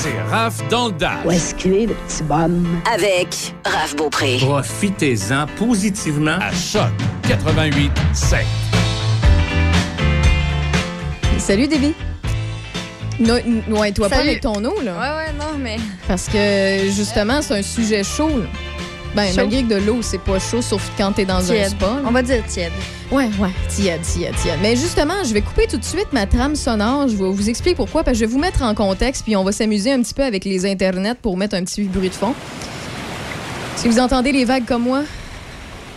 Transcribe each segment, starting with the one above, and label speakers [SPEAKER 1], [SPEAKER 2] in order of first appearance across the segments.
[SPEAKER 1] C'est Raph dans le Dash.
[SPEAKER 2] Où est-ce qu'il est, le petit bonhomme?
[SPEAKER 3] Avec Raph Beaupré.
[SPEAKER 1] Profitez-en positivement à Choc 88 7.
[SPEAKER 4] Salut, Déby. Ouais, toi pas
[SPEAKER 5] Salut.
[SPEAKER 4] avec ton eau, là.
[SPEAKER 5] Ouais, ouais, non, mais.
[SPEAKER 4] Parce que, justement, c'est un sujet chaud, là. Ben, malgré que de l'eau, c'est pas chaud, sauf quand t'es dans un spa. là.
[SPEAKER 5] On va dire tiède.
[SPEAKER 4] Ouais, ouais, tiède, tiède, tiède. Mais justement, je vais couper tout de suite ma trame sonore. Je vais vous expliquer pourquoi, parce que je vais vous mettre en contexte, puis on va s'amuser un petit peu avec les internets pour mettre un petit bruit de fond. Si vous entendez les vagues comme moi,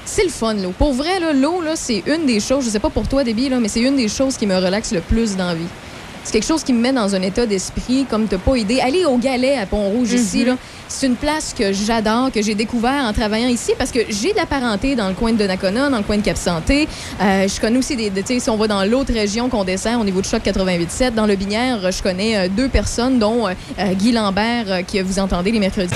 [SPEAKER 4] c'est le fun, l'eau. Pour vrai, là, l'eau, là, c'est une des choses, je sais pas pour toi, Déby, là, mais c'est une des choses qui me relaxe le plus dans la vie. C'est quelque chose qui me met dans un état d'esprit comme t'as pas idée. Aller au Galet à Pont-Rouge ici, là, c'est une place que j'adore, que j'ai découvert en travaillant ici parce que j'ai de la parenté dans le coin de Donnacona, dans le coin de Cap-Santé. Euh, je connais aussi des. des- tu sais, si on va dans l'autre région qu'on dessert au niveau de Choc 88.7, dans le Binière, je connais euh, deux personnes, dont euh, Guy Lambert, que vous entendez les mercredis.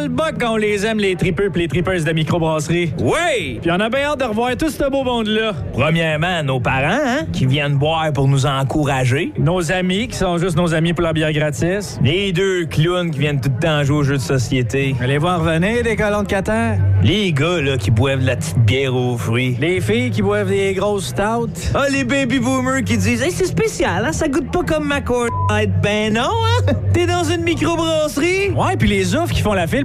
[SPEAKER 6] Chez Rollbuck, on les aime, les tripeux pis les tripeuses de microbrasserie.
[SPEAKER 7] Oui!
[SPEAKER 6] Puis on a bien hâte de revoir tout ce beau monde-là.
[SPEAKER 7] Premièrement, nos parents, hein, qui viennent boire pour nous encourager.
[SPEAKER 6] Nos amis, qui sont juste nos amis pour la bière gratis.
[SPEAKER 7] Les deux clowns qui viennent tout le temps jouer aux jeux de société.
[SPEAKER 6] Allez voir revenir, des colons de Qatar.
[SPEAKER 7] Les gars, là, qui boivent de la petite bière aux fruits.
[SPEAKER 6] Les filles qui boivent des grosses stouts.
[SPEAKER 7] Ah, les baby boomers qui disent Hey, c'est spécial, hein? Ça goûte pas comme ma corn. Ben non, hein? T'es dans une microbrasserie?
[SPEAKER 6] Ouais, puis les offres qui font la file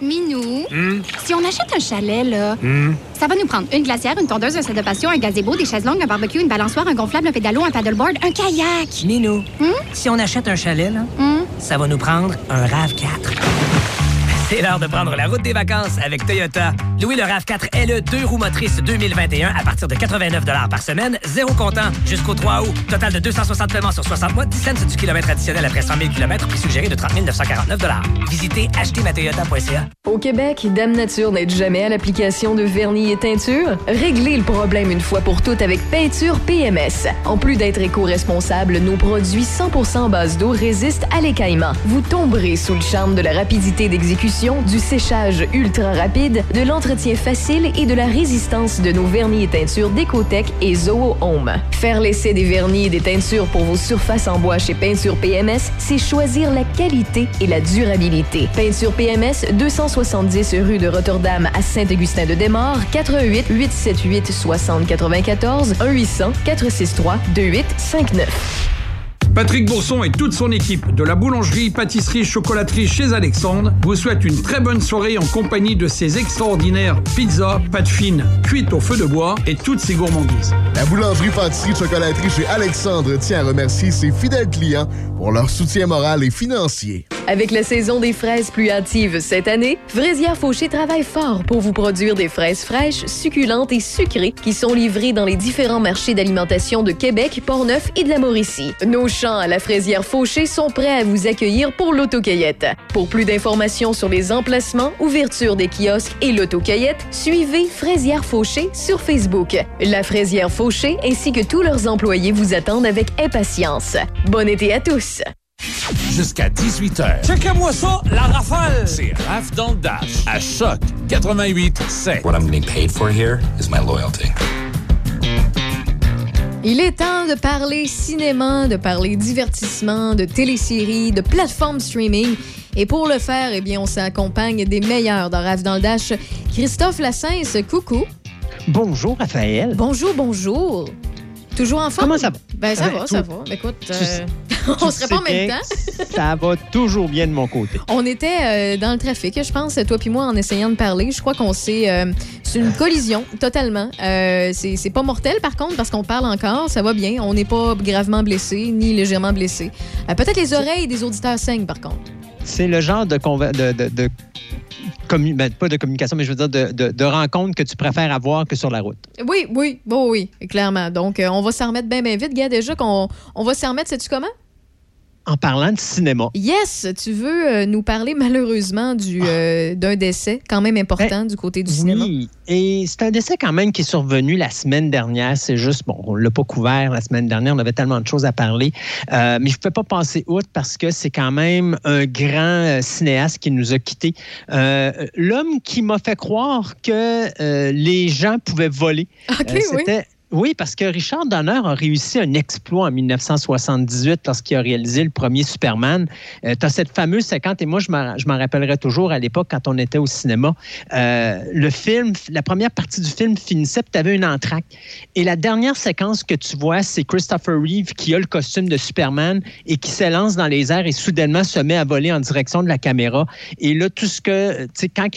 [SPEAKER 8] Minou, si on achète un chalet, là, ça va nous prendre une glacière, une tondeuse, un set de patio, un gazebo, des chaises longues, un barbecue, une balançoire, un gonflable, un pédalo, un paddleboard, un kayak.
[SPEAKER 9] Minou, si on achète un chalet, là, ça va nous prendre un RAV4. C'est l'heure de prendre la route des vacances avec Toyota. Louis le RAV4 LE 2 roues motrices 2021 à partir de 89 par semaine, zéro comptant jusqu'au 3 août. Total de 260 paiements sur 60 mois, 10 cents du kilomètre additionnel après 100 000 km, prix suggéré de 30 949 Visitez achetezmatoyota.ca.
[SPEAKER 10] Au Québec, Dame Nature n'aide jamais à l'application de vernis et teinture. Réglez le problème une fois pour toutes avec Peinture PMS. En plus d'être éco-responsable, nos produits 100% en base d'eau résistent à l'écaillement. Vous tomberez sous le charme de la rapidité d'exécution, du séchage ultra rapide, de l'entretien facile et de la résistance de nos vernis et teintures Décotech et Zoho Home. Faire l'essai des vernis et des teintures pour vos surfaces en bois chez Peinture PMS, c'est choisir la qualité et la durabilité. Peinture PMS, 270 rue de Rotterdam à Saint-Augustin-de-Desmaures, 88 878 6094 1 800 463 2859.
[SPEAKER 11] Patrick Bourson et toute son équipe de la boulangerie, pâtisserie, chocolaterie chez Alexandre vous souhaitent une très bonne soirée en compagnie de ces extraordinaires pizzas, pâtes fines, cuites au feu de bois et toutes ces gourmandises.
[SPEAKER 12] La boulangerie, pâtisserie, chocolaterie chez Alexandre tient à remercier ses fidèles clients pour leur soutien moral et financier.
[SPEAKER 10] Avec la saison des fraises plus hâtive cette année, Fraisière Fauché travaille fort pour vous produire des fraises fraîches, succulentes et sucrées qui sont livrées dans les différents marchés d'alimentation de Québec, Portneuf et de la Mauricie. Nos champs à la Fraisière Fauché sont prêts à vous accueillir pour l'autocueillette. Pour plus d'informations sur les emplacements, ouverture des kiosques et l'autocueillette, suivez Fraisière Fauché sur Facebook. La Fraisière Fauché ainsi que tous leurs employés vous attendent avec impatience. Bon été à tous!
[SPEAKER 1] Jusqu'à 18h.
[SPEAKER 13] Checkez-moi ça, la rafale!
[SPEAKER 1] C'est Raph dans le Dash à Choc 88 7.
[SPEAKER 14] What I'm getting paid for here is my loyalty.
[SPEAKER 4] Il est temps de parler cinéma, de parler divertissement, de téléséries, de plateformes streaming. Et pour le faire, eh bien, on s'accompagne des meilleurs dans Rave dans le Dash. Christophe Lassens, coucou.
[SPEAKER 15] Bonjour, Raphaël.
[SPEAKER 4] Bonjour, bonjour. Toujours en forme?
[SPEAKER 15] Comment ça va?
[SPEAKER 4] Ben, ça va, ça va. Écoute,
[SPEAKER 15] Tu
[SPEAKER 4] euh, on serait pas en même temps.
[SPEAKER 15] Ça va toujours bien de mon côté.
[SPEAKER 4] On était euh, dans le trafic, je pense, toi puis moi, en essayant de parler. Je crois qu'on s'est... euh, c'est une collision, totalement. C'est pas mortel, par contre, parce qu'on parle encore. Ça va bien. On n'est pas gravement blessé, ni légèrement blessé. Peut-être les oreilles des auditeurs saignent, par contre.
[SPEAKER 15] C'est le genre de, de- de ben, pas de communication, mais je veux dire de, de, de rencontres que tu préfères avoir que sur la route.
[SPEAKER 4] Oui, oui, bon, oui, clairement. Donc, euh, on va s'en remettre bien, bien vite. Gars, déjà qu'on on va s'en remettre, sais-tu comment?
[SPEAKER 15] En parlant de cinéma,
[SPEAKER 4] Yes, tu veux euh, nous parler malheureusement du, euh, d'un décès quand même important du côté du cinéma?
[SPEAKER 15] Ben, oui, et c'est un décès quand même qui est survenu la semaine dernière. C'est juste, bon, on ne l'a pas couvert la semaine dernière, on avait tellement de choses à parler, Euh, mais je ne pouvais pas passer outre parce que c'est quand même un grand cinéaste qui nous a quittés. Euh, L'homme qui m'a fait croire que les gens pouvaient voler.
[SPEAKER 4] OK,
[SPEAKER 15] Euh,
[SPEAKER 4] oui.
[SPEAKER 15] Oui, parce que Richard Donner a réussi un exploit en 1978 lorsqu'il a réalisé le premier Superman. tu as cette fameuse séquence, et moi, je m'en rappellerai toujours à l'époque quand on était au cinéma. Euh, le film, la première partie du film finissait, puis tu avais une entraque. Et la dernière séquence que tu vois, c'est Christopher Reeve qui a le costume de Superman et qui s'élance dans les airs et soudainement se met à voler en direction de la caméra. Et là, tout ce que, tu sais, quand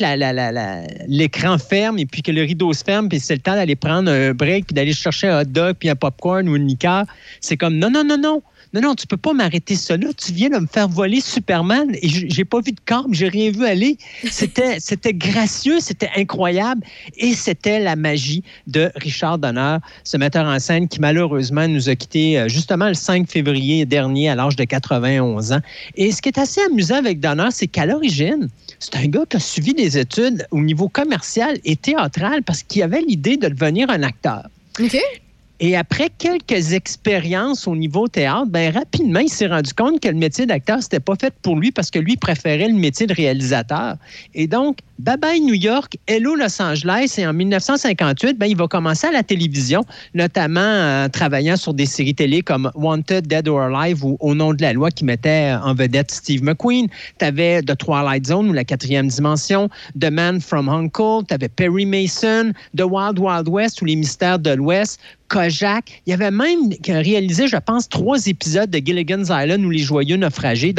[SPEAKER 15] l'écran ferme et puis que le rideau se ferme, puis c'est le temps d'aller prendre un break puis d'aller chercher un hot dog puis un popcorn ou une liqueur, c'est comme non, non, non, non. Non, non, tu peux pas m'arrêter là. Tu viens de me faire voler Superman et j'ai pas vu de corps, j'ai rien vu aller. C'était, c'était gracieux, c'était incroyable et c'était la magie de Richard Donner, ce metteur en scène qui malheureusement nous a quittés euh, justement le 5 février dernier à l'âge de 91 ans. Et ce qui est assez amusant avec Donner, c'est qu'à l'origine, c'est un gars qui a suivi des études au niveau commercial et théâtral parce qu'il avait l'idée de devenir un acteur.
[SPEAKER 4] OK.
[SPEAKER 15] Et après quelques expériences au niveau théâtre, ben rapidement, il s'est rendu compte que le métier d'acteur, c'était pas fait pour lui parce que lui préférait le métier de réalisateur. Et donc, bye bye New York, hello Los Angeles. Et en 1958, ben, il va commencer à la télévision, notamment en travaillant sur des séries télé comme Wanted, Dead or Alive ou Au nom de la loi qui mettait en vedette Steve McQueen. Tu avais The Twilight Zone ou La quatrième dimension, The Man from Uncle, tu avais Perry Mason, The Wild Wild West ou Les mystères de l'Ouest. Kojak. Il y avait même réalisé, je pense, trois épisodes de Gilligan's Island ou Les Joyeux Naufragés.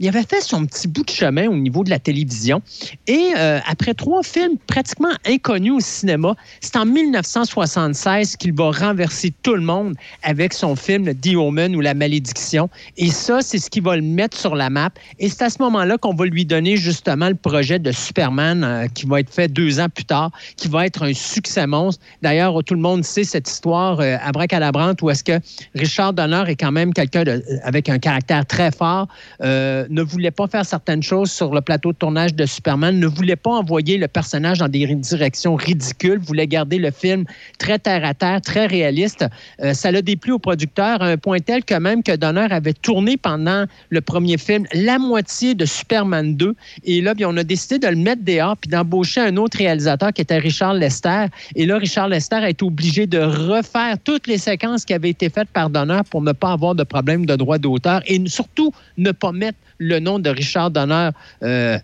[SPEAKER 15] Il avait fait son petit bout de chemin au niveau de la télévision. Et euh, après trois films pratiquement inconnus au cinéma, c'est en 1976 qu'il va renverser tout le monde avec son film The Omen ou La Malédiction. Et ça, c'est ce qui va le mettre sur la map. Et c'est à ce moment-là qu'on va lui donner justement le projet de Superman euh, qui va être fait deux ans plus tard, qui va être un succès monstre. D'ailleurs, tout le monde sait cette histoire euh, abracadabrante où est-ce que Richard Donner est quand même quelqu'un de- avec un caractère très fort, euh, ne voulait pas faire certaines choses sur le plateau de tournage de Superman, ne voulait pas envoyer le personnage dans des directions ridicules, voulait garder le film très terre à terre, très réaliste. Euh, ça l'a déplu au producteur à un point tel que même que Donner avait tourné pendant le premier film la moitié de Superman 2. Et là, bien, on a décidé de le mettre dehors puis d'embaucher un autre réalisateur qui était Richard Lester. Et là, Richard Lester a été obligé de refaire toutes les séquences qui avaient été faites par Donner pour ne pas avoir de problème de droit d'auteur et surtout ne pas mettre le nom de Richard Donner euh,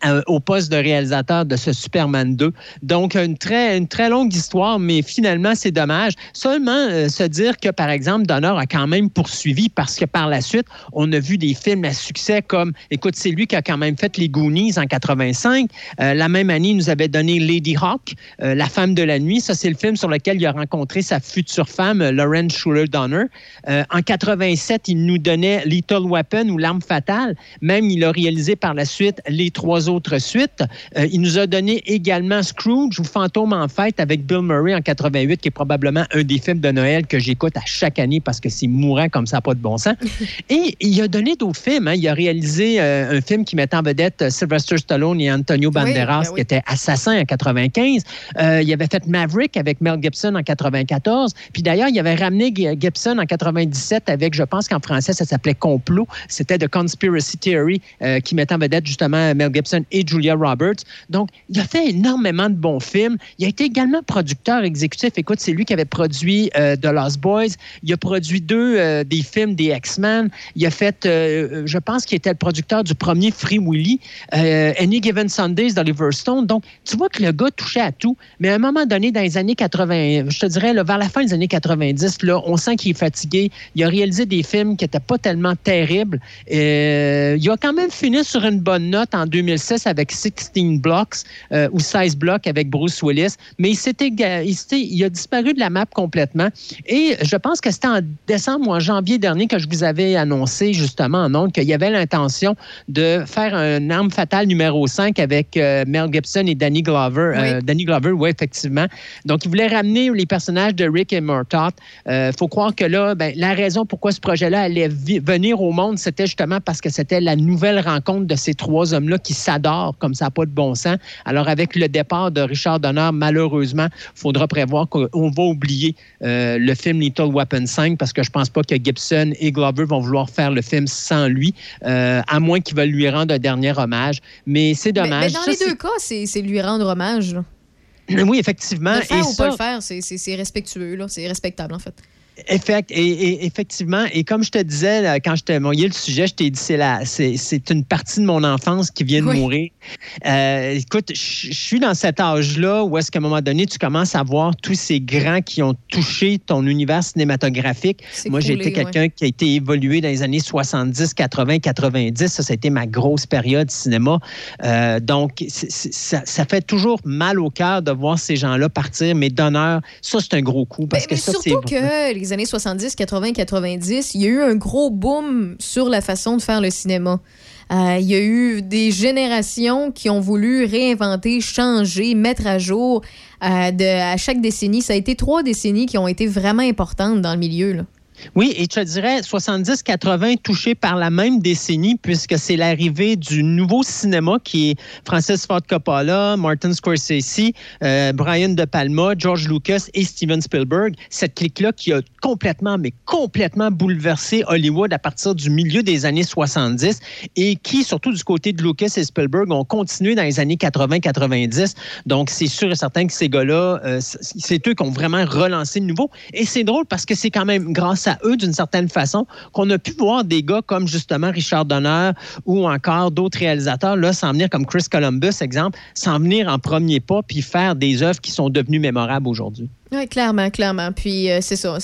[SPEAKER 15] à- au poste de réalisateur de ce Superman 2. Donc, une très, une très longue histoire, mais finalement, c'est dommage. Seulement euh, se dire que, par exemple, Donner a quand même poursuivi parce que par la suite, on a vu des films à succès comme, écoute, c'est lui qui a quand même fait Les Goonies en 85. Euh, la même année, il nous avait donné Lady Hawk, euh, La femme de la nuit. Ça, c'est le film sur lequel il a rencontré sa future femme, euh, Lauren Schuler Donner. Euh, en 87, il nous donnait Little Weapon ou L'arme fatale. Même, il a réalisé par la suite les trois autres suites. Euh, il nous a donné également Scrooge ou Fantôme en fête avec Bill Murray en 88, qui est probablement un des films de Noël que j'écoute à chaque année parce que c'est mourant comme ça, pas de bon sens. Et il a donné d'autres films. hein. Il a réalisé euh, un film qui mettait en vedette Sylvester Stallone et Antonio Banderas,
[SPEAKER 4] ben oui.
[SPEAKER 15] qui était Assassin en 95. Euh, il avait fait Maverick avec Mel Gibson en 94. Puis d'ailleurs, il avait ramené Gibson en 97 avec, je pense qu'en français, ça s'appelait Complot. C'était The Conspiracy Theory euh, qui mettait en vedette justement Mel Gibson et Julia Roberts. Donc, il a fait énormément de bons films. Il a été également producteur exécutif. Écoute, c'est lui qui avait produit euh, The Lost Boys. Il a produit deux euh, des films des X-Men. Il a fait, euh, je pense qu'il était le producteur du premier Free Willy, Any Given Sundays d'Oliver Stone. Donc, tu vois que le gars touchait à tout. Mais à un moment donné, dans les années 80, je te dirais, vers la fin des années 90, là, on sent qu'il est fatigué. Il a réalisé des films qui n'étaient pas tellement terribles. Il a quand même fini sur une bonne note en 2005 2006 avec 16 Blocks euh, ou 16 Blocks avec Bruce Willis, mais il, s'était, il, il a disparu de la map complètement. Et je pense que c'était en décembre ou en janvier dernier que je vous avais annoncé justement en ondes qu'il y avait l'intention de faire un arme fatale numéro 5 avec euh, Mel Gibson et Danny Glover. Euh, Danny Glover, oui, effectivement. Donc, il voulait ramener les personnages de Rick et Murtaugh. Il faut croire que là, ben, la raison pourquoi ce projet-là allait venir au monde, c'était justement parce que c'était la nouvelle rencontre de ces trois hommes-là qui s'adorent comme ça n'a pas de bon sens. Alors, avec le départ de Richard Donner, malheureusement, il faudra prévoir qu'on va oublier euh, le film Little Weapon 5 parce que je pense pas que Gibson et Glover vont vouloir faire le film sans lui, euh, à moins qu'ils veulent lui rendre un dernier hommage. Mais c'est dommage.
[SPEAKER 4] mais dans
[SPEAKER 15] Ça,
[SPEAKER 4] les deux cas, c'est lui rendre hommage. là.
[SPEAKER 15] Oui, effectivement.
[SPEAKER 4] Le faire
[SPEAKER 15] et
[SPEAKER 4] ou
[SPEAKER 15] ça,
[SPEAKER 4] pas le faire, c'est- respectueux. C'est respectable, en fait.
[SPEAKER 15] Effect, et, et- effectivement, et comme je te disais là, quand je t'ai mouillé le sujet, je t'ai dit c'est c'est, une partie de mon enfance qui vient de
[SPEAKER 4] Oui.
[SPEAKER 15] mourir. Euh, écoute, je suis dans cet âge-là où est-ce qu'à un moment donné, tu commences à voir tous ces grands qui ont touché ton univers cinématographique. Moi, j'ai été quelqu'un qui a été évolué dans les années 70, 80, 90. Ça, ça a été ma grosse période cinéma. Euh, donc, ça, ça fait toujours mal au cœur de voir ces gens-là partir, mais d'honneur, ça, c'est un gros coup parce
[SPEAKER 4] Mais
[SPEAKER 15] que ça, c'est
[SPEAKER 4] surtout que les années 70, 80, 90, il y a eu un gros boom sur la façon de faire le cinéma. Euh, il y a eu des générations qui ont voulu réinventer, changer, mettre à jour. euh, de, à chaque décennie, ça a été trois décennies qui ont été vraiment importantes dans le milieu.
[SPEAKER 15] Oui, et je dirais 70-80 touchés par la même décennie, puisque c'est l'arrivée du nouveau cinéma qui est Francis Ford Coppola, Martin Scorsese, euh, Brian De Palma, George Lucas et Steven Spielberg. Cette clique-là qui a complètement, mais complètement bouleversé Hollywood à partir du milieu des années 70 et qui, surtout du côté de Lucas et Spielberg, ont continué dans les années 80-90. Donc, c'est sûr et certain que ces gars-là, euh, c'est eux qui ont vraiment relancé le nouveau. Et c'est drôle parce que c'est quand même grâce à eux, d'une certaine façon, qu'on a pu voir des gars comme justement Richard Donner ou encore d'autres réalisateurs, là, s'en venir comme Chris Columbus, exemple, s'en venir en premier pas puis faire des œuvres qui sont devenues mémorables aujourd'hui.
[SPEAKER 4] Oui, clairement, clairement. Puis euh, c'est ça.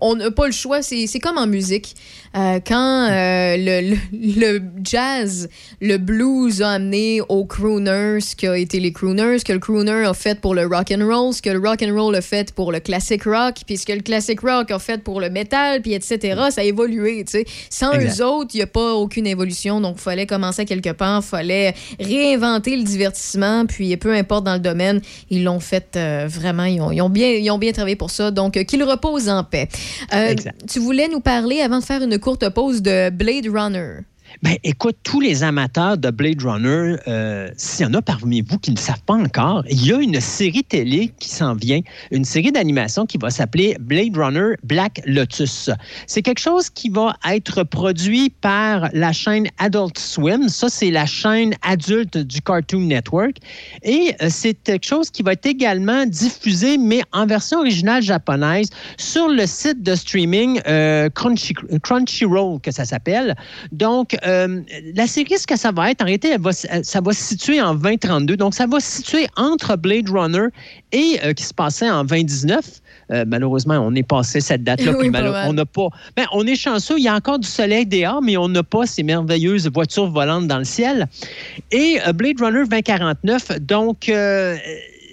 [SPEAKER 4] On- n'a pas le choix. C'est comme en musique. Euh, quand euh, le, le- le jazz, le blues a amené aux crooners ce qui a été les crooners, ce que le crooner a fait pour le rock and roll, ce que le rock and roll a fait pour le classic rock, puis ce que le classic rock a fait pour le metal, puis etc. Ça a évolué. tu sais. Sans
[SPEAKER 2] Exact.
[SPEAKER 4] eux autres, il n'y a pas aucune évolution. Donc, il fallait commencer quelque part. Il fallait réinventer le divertissement. Puis, peu importe dans le domaine, ils l'ont fait vraiment. Ils ont, ils ont bien, ils ont bien travaillé pour ça. Donc, euh, qu'il repose en paix. Euh, tu voulais nous parler, avant de faire une courte pause, de Blade Runner.
[SPEAKER 15] Ben, écoute, tous les amateurs de Blade Runner, euh, s'il y en a parmi vous qui ne savent pas encore, il y a une série télé qui s'en vient, une série d'animation qui va s'appeler Blade Runner Black Lotus. C'est quelque chose qui va être produit par la chaîne Adult Swim. Ça, c'est la chaîne adulte du Cartoon Network. Et euh, c'est quelque chose qui va être également diffusé, mais en version originale japonaise, sur le site de streaming euh, Crunchy, Crunchyroll, que ça s'appelle. Donc, euh, la série, ce que ça va être, en réalité, elle va, ça va se situer en 2032. Donc, ça va se situer entre Blade Runner et euh, qui se passait en 2019. Euh, malheureusement, on est passé cette date-là.
[SPEAKER 4] Oui,
[SPEAKER 15] on n'a pas. Ben, on est chanceux, il y a encore du soleil dehors, mais on n'a pas ces merveilleuses voitures volantes dans le ciel. Et euh, Blade Runner 2049, donc.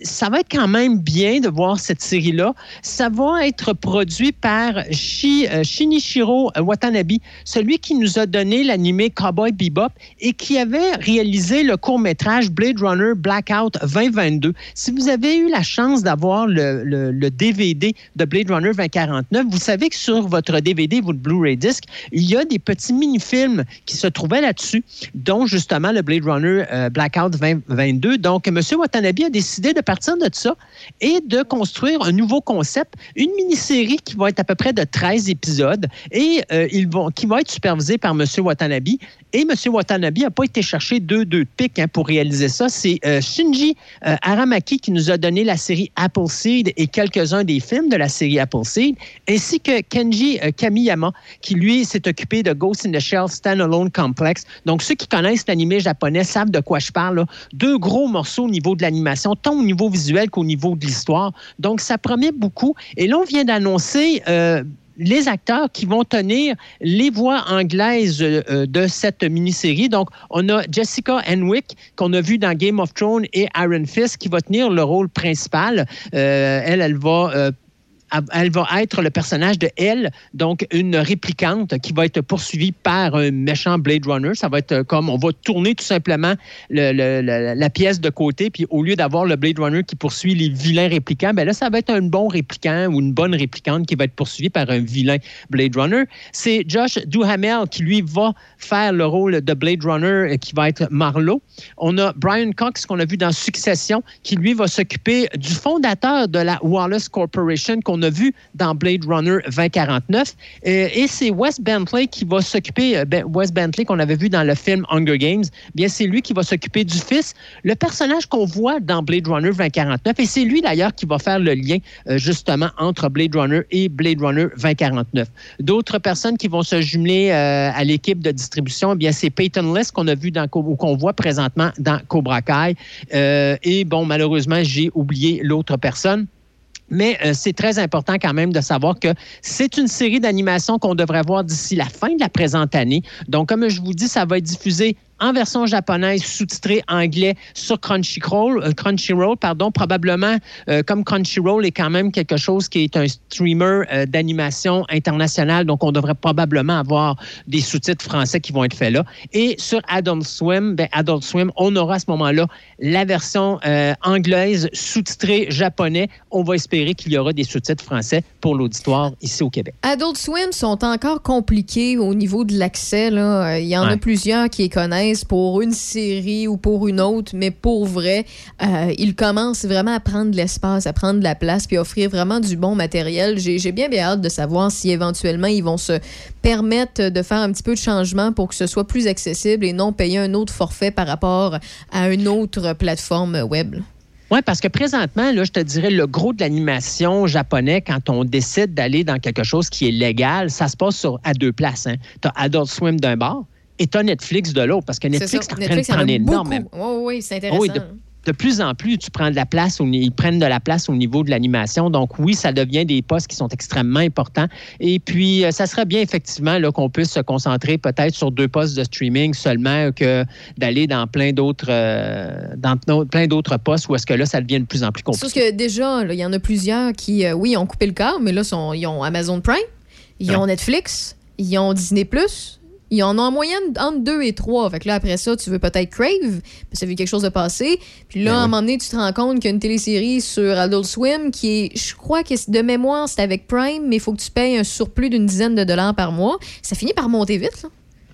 [SPEAKER 15] Ça va être quand même bien de voir cette série-là. Ça va être produit par Shi- euh, Shinichiro Watanabe, celui qui nous a donné l'animé Cowboy Bebop et qui avait réalisé le court-métrage Blade Runner Blackout 2022. Si vous avez eu la chance d'avoir le DVD de Blade Runner 2049, vous savez que sur votre DVD, votre Blu-ray disc, il y a des petits mini-films qui se trouvaient là-dessus, dont justement le Blade Runner euh, Blackout 2022. Donc, M. Watanabe a décidé de partir de ça et de construire un nouveau concept, une mini-série qui va être à peu près de 13 épisodes et euh, ils vont, qui va être supervisée par M. Watanabe. Et M. Watanabe n'a pas été chercher deux, deux pics hein, pour réaliser ça. C'est euh, Shinji euh, Aramaki qui nous a donné la série Appleseed et quelques-uns des films de la série Appleseed, ainsi que Kenji Kamiyama qui, lui, s'est occupé de Ghost in the Shell Standalone Complex. Donc, ceux qui connaissent l'animé japonais savent de quoi je parle. Deux gros morceaux au niveau de l'animation, tant au niveau visuel qu'au niveau de l'histoire. Donc, ça promet beaucoup. Et là, on vient d'annoncer... euh, les acteurs qui vont tenir les voix anglaises euh, de cette mini-série. Donc, on a Jessica Henwick, qu'on a vu dans Game of Thrones, et Iron Fist, qui va tenir le rôle principal. Euh, elle, elle va elle va être le personnage de Elle, donc une réplicante qui va être poursuivie par un méchant Blade Runner. Ça va être comme on va tourner tout simplement le- le- le- la pièce de côté, puis au lieu d'avoir le Blade Runner qui poursuit les vilains réplicants, ben là, ça va être un bon réplicant ou une bonne réplicante qui va être poursuivie par un vilain Blade Runner. C'est Josh Duhamel qui, lui, va faire le rôle de Blade Runner, euh, qui va être Marlowe. On a Brian Cox, qu'on a vu dans Succession, qui, lui, va s'occuper du fondateur de la Wallace Corporation qu'on a vu dans Blade Runner 2049. Euh, et c'est Wes Bentley qui va s'occuper, euh, ben, Wes Bentley qu'on avait vu dans le film Hunger Games, bien c'est lui qui va s'occuper du fils, le personnage qu'on voit dans Blade Runner 2049. Et c'est lui d'ailleurs qui va faire le lien euh, justement entre Blade Runner et Blade Runner 2049. D'autres personnes qui vont se jumeler à l'équipe de distribution, eh bien c'est Peyton List qu'on a vu dans ou qu'on voit présentement dans Cobra Kai. Et bon, malheureusement, j'ai oublié l'autre personne. Mais euh, c'est très important quand même de savoir que c'est une série d'animation qu'on devrait voir d'ici la fin de la présente année. Donc, comme je vous dis, ça va être diffusé en version japonaise, sous-titré anglais sur Crunchyroll, euh, Crunchyroll pardon, probablement euh, comme Crunchyroll est quand même quelque chose qui est un streamer euh, d'animation international, donc on devrait probablement avoir des sous-titres français qui vont être faits là. Et sur Adult Swim, ben Adult Swim, on aura à ce moment-là la version anglaise sous-titrée japonais. On va espérer qu'il y aura des sous-titres français pour l'auditoire ici au Québec.
[SPEAKER 4] Adult Swim sont encore compliqués au niveau de l'accès. Il y en a plusieurs qui les connaissent pour une série ou pour une autre, mais pour vrai, euh, ils commencent vraiment à prendre l'espace, à prendre la place, puis offrir vraiment du bon matériel. J'ai bien hâte de savoir si éventuellement ils vont se permettre de faire un petit peu de changement pour que ce soit plus accessible et non payer un autre forfait par rapport à une autre plateforme web.
[SPEAKER 15] Oui, parce que présentement, là, je te dirais, le gros de l'animation japonais, quand on décide d'aller dans quelque chose qui est légal, ça se passe sur, à deux places. Hein. Tu as Adult Swim d'un bord et tu as Netflix de l'autre, parce que Netflix en train de
[SPEAKER 4] Netflix, en a
[SPEAKER 15] prendre énormément.
[SPEAKER 4] beaucoup. Oui, oui, c'est intéressant.
[SPEAKER 15] Oui, de, de plus en plus, tu prends de la place, ils prennent de la place au niveau de l'animation. Donc oui, ça devient des postes qui sont extrêmement importants. Et puis, euh, ça serait bien effectivement qu'on puisse se concentrer peut-être sur deux postes de streaming seulement que d'aller dans plein d'autres euh, dans plein d'autres postes où est-ce que là, ça devient de plus en plus compliqué.
[SPEAKER 4] Sauf que déjà, il y en a plusieurs qui, euh, oui, ont coupé le câble, mais là, sont, ils ont Amazon Prime, ils ont Netflix, ils ont Disney+, ils en ont en moyenne entre deux et trois. Fait que là, après ça, tu veux peut-être Crave, parce que tu as vu quelque chose de passer. Puis là, à un moment donné, tu te rends compte qu'il y a une télésérie sur Adult Swim qui est, je crois que de mémoire, c'est avec Prime, mais il faut que tu payes un surplus d'une dizaine de dollars par mois. Ça finit par monter vite, là.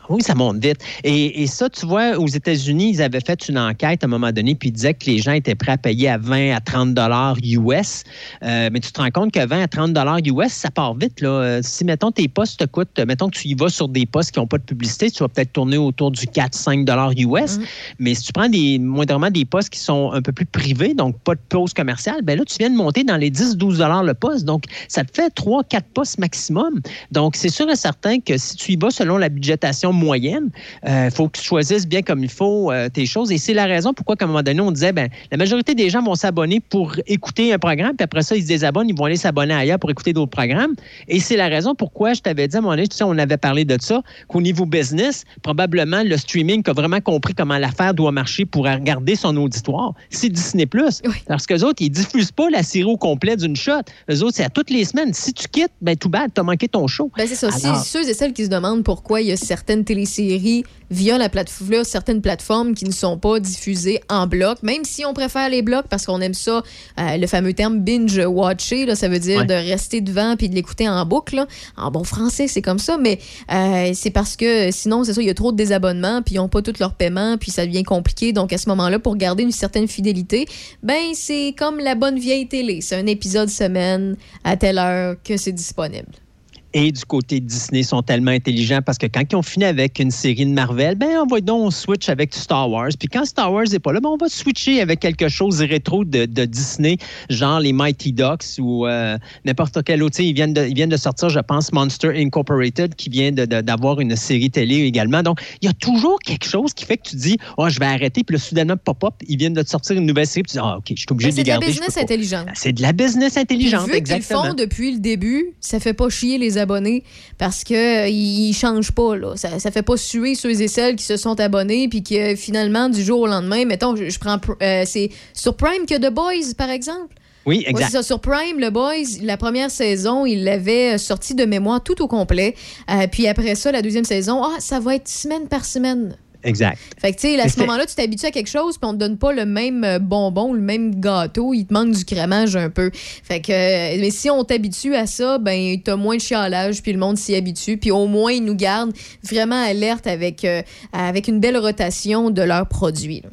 [SPEAKER 15] Oui, ça monte vite. Et, et ça, tu vois, aux États-Unis, ils avaient fait une enquête à un moment donné, puis ils disaient que les gens étaient prêts à payer à 20 à 30 dollars US. Euh, mais tu te rends compte que 20 à 30 dollars US, ça part vite. Là. Si, mettons, tes postes te coûtent, mettons que tu y vas sur des postes qui n'ont pas de publicité, tu vas peut-être tourner autour du 4-5 dollars US. Mais si tu prends des, moindrement des postes qui sont un peu plus privés, donc pas de pause commerciale, ben là, tu viens de monter dans les 10-12 dollars le poste. Donc, ça te fait 3-4 postes maximum. Donc, c'est sûr et certain que si tu y vas selon la budgétation moyenne, il faut que tu choisisses bien comme il faut euh, tes choses. Et c'est la raison pourquoi, qu'à un moment donné, on disait, ben, la majorité des gens vont s'abonner pour écouter un programme, puis après ça, ils se désabonnent, ils vont aller s'abonner ailleurs pour écouter d'autres programmes. Et c'est la raison pourquoi je t'avais dit à un moment donné, tu sais, on avait parlé de ça, qu'au niveau business, probablement le streaming qui a vraiment compris comment l'affaire doit marcher pour regarder son auditoire, c'est Disney+. Parce que autres, ils diffusent pas la série au complet d'une shot. Eux autres, c'est à toutes les semaines. Si tu quittes, ben tout bad, t'as manqué ton show.
[SPEAKER 4] Ben, c'est ça.
[SPEAKER 15] Alors-
[SPEAKER 4] ceux et celles qui se demandent pourquoi il y a certaines téléséries via la plateforme, certaines plateformes qui ne sont pas diffusées en bloc, même si on préfère les blocs parce qu'on aime ça, euh, le fameux terme binge-watcher, là, ça veut dire
[SPEAKER 2] Ouais.
[SPEAKER 4] de rester devant puis de l'écouter en boucle. là. En bon français, c'est comme ça, mais euh, c'est parce que sinon, c'est ça, il y a trop de désabonnements puis ils n'ont pas tout leur paiement puis ça devient compliqué. Donc, à ce moment-là, pour garder une certaine fidélité, ben, c'est comme la bonne vieille télé. C'est un épisode semaine à telle heure que c'est disponible.
[SPEAKER 15] Et du côté de Disney, sont tellement intelligents parce que quand ils ont fini avec une série de Marvel, ben on va donc switch avec Star Wars. Puis quand Star Wars n'est pas là, ben on va switcher avec quelque chose rétro de, de Disney, genre les Mighty Ducks ou euh, n'importe quel autre. Ils viennent, de, ils viennent de sortir, je pense, Monster Incorporated, qui vient de- de- d'avoir une série télé également. Donc, il y a toujours quelque chose qui fait que tu dis, oh, je vais arrêter. Puis là, soudainement, pop-up, ils viennent de te sortir une nouvelle série. Puis tu dis, ah, OK, je suis obligé
[SPEAKER 4] Ben,
[SPEAKER 15] de
[SPEAKER 4] c'est
[SPEAKER 15] les
[SPEAKER 4] de la
[SPEAKER 15] garder.
[SPEAKER 4] business intelligente.
[SPEAKER 15] C'est de la business intelligente,
[SPEAKER 4] Puis vu qu'ils le
[SPEAKER 15] exactement.
[SPEAKER 4] font depuis le début, ça fait pas chier les abonnés parce que euh, ils changent pas. Là. Ça, ça fait pas suer ceux et celles qui se sont abonnés puis que finalement, du jour au lendemain, mettons, je, je prends. euh, c'est sur Prime que The Boys, par exemple?
[SPEAKER 15] Oui, exact.
[SPEAKER 4] ça. Sur Prime, le Boys, la première saison, il l'avait sorti de mémoire tout au complet. Euh, puis après ça, la deuxième saison, ah, ça va être semaine par semaine.
[SPEAKER 15] Exact.
[SPEAKER 4] Fait que, tu sais, à ce moment-là, tu t'habitues à quelque chose, puis on te donne pas le même euh, bonbon, le même gâteau. Il te manque du crémage un peu. Fait que, euh, mais si on t'habitue à ça, ben, t'as moins de chialage, puis le monde s'y habitue. Puis au moins, ils nous gardent vraiment alerte avec, euh, avec une belle rotation de leurs produits. là.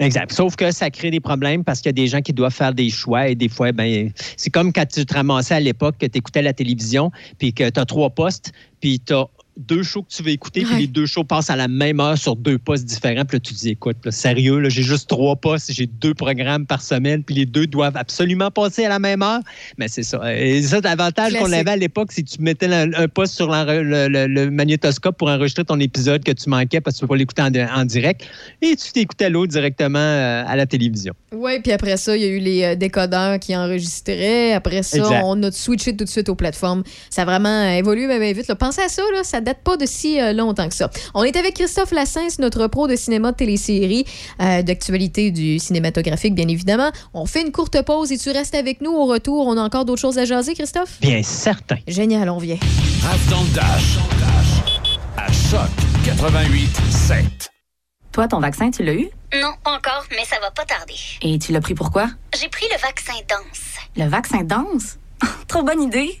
[SPEAKER 15] Exact. Sauf que ça crée des problèmes parce qu'il y a des gens qui doivent faire des choix et des fois, ben, c'est comme quand tu te ramassais à l'époque que tu écoutais la télévision puis que tu as trois postes puis tu as deux shows que tu veux écouter puis les deux shows passent à la même heure sur deux postes différents. Puis là, tu te dis, écoute, là, sérieux, là, j'ai juste trois postes, j'ai deux programmes par semaine puis les deux doivent absolument passer à la même heure. Mais c'est ça. Et ça, l'avantage qu'on avait à l'époque, c'est que tu mettais un, un poste sur le, le- le magnétoscope pour enregistrer ton épisode que tu manquais parce que tu ne peux pas l'écouter en, en direct et tu t'écoutais l'autre directement euh, à la télévision.
[SPEAKER 4] Ouais, puis après ça, il y a eu les euh, décodeurs qui enregistraient. Après ça,
[SPEAKER 15] Exact.
[SPEAKER 4] on a switché tout de suite aux plateformes. Ça a vraiment évolué bien, bien vite. là. Pensez à ça, là, ça date pas de si euh, longtemps que ça. On est avec Christophe Lassens, notre pro de cinéma, de télésérie, euh, d'actualité du cinématographique, bien évidemment. On fait une courte pause et tu restes avec nous. Au retour, on a encore d'autres choses à jaser, Christophe?
[SPEAKER 15] Bien certain.
[SPEAKER 4] Génial, on vient.
[SPEAKER 1] Raph dans le Dash. À Choc 88 7.
[SPEAKER 2] Toi, ton vaccin, tu l'as eu?
[SPEAKER 5] Non, pas encore, mais ça va pas tarder.
[SPEAKER 2] Et tu l'as pris pourquoi?
[SPEAKER 5] J'ai pris le vaccin danse.
[SPEAKER 2] Le vaccin danse? Trop bonne idée!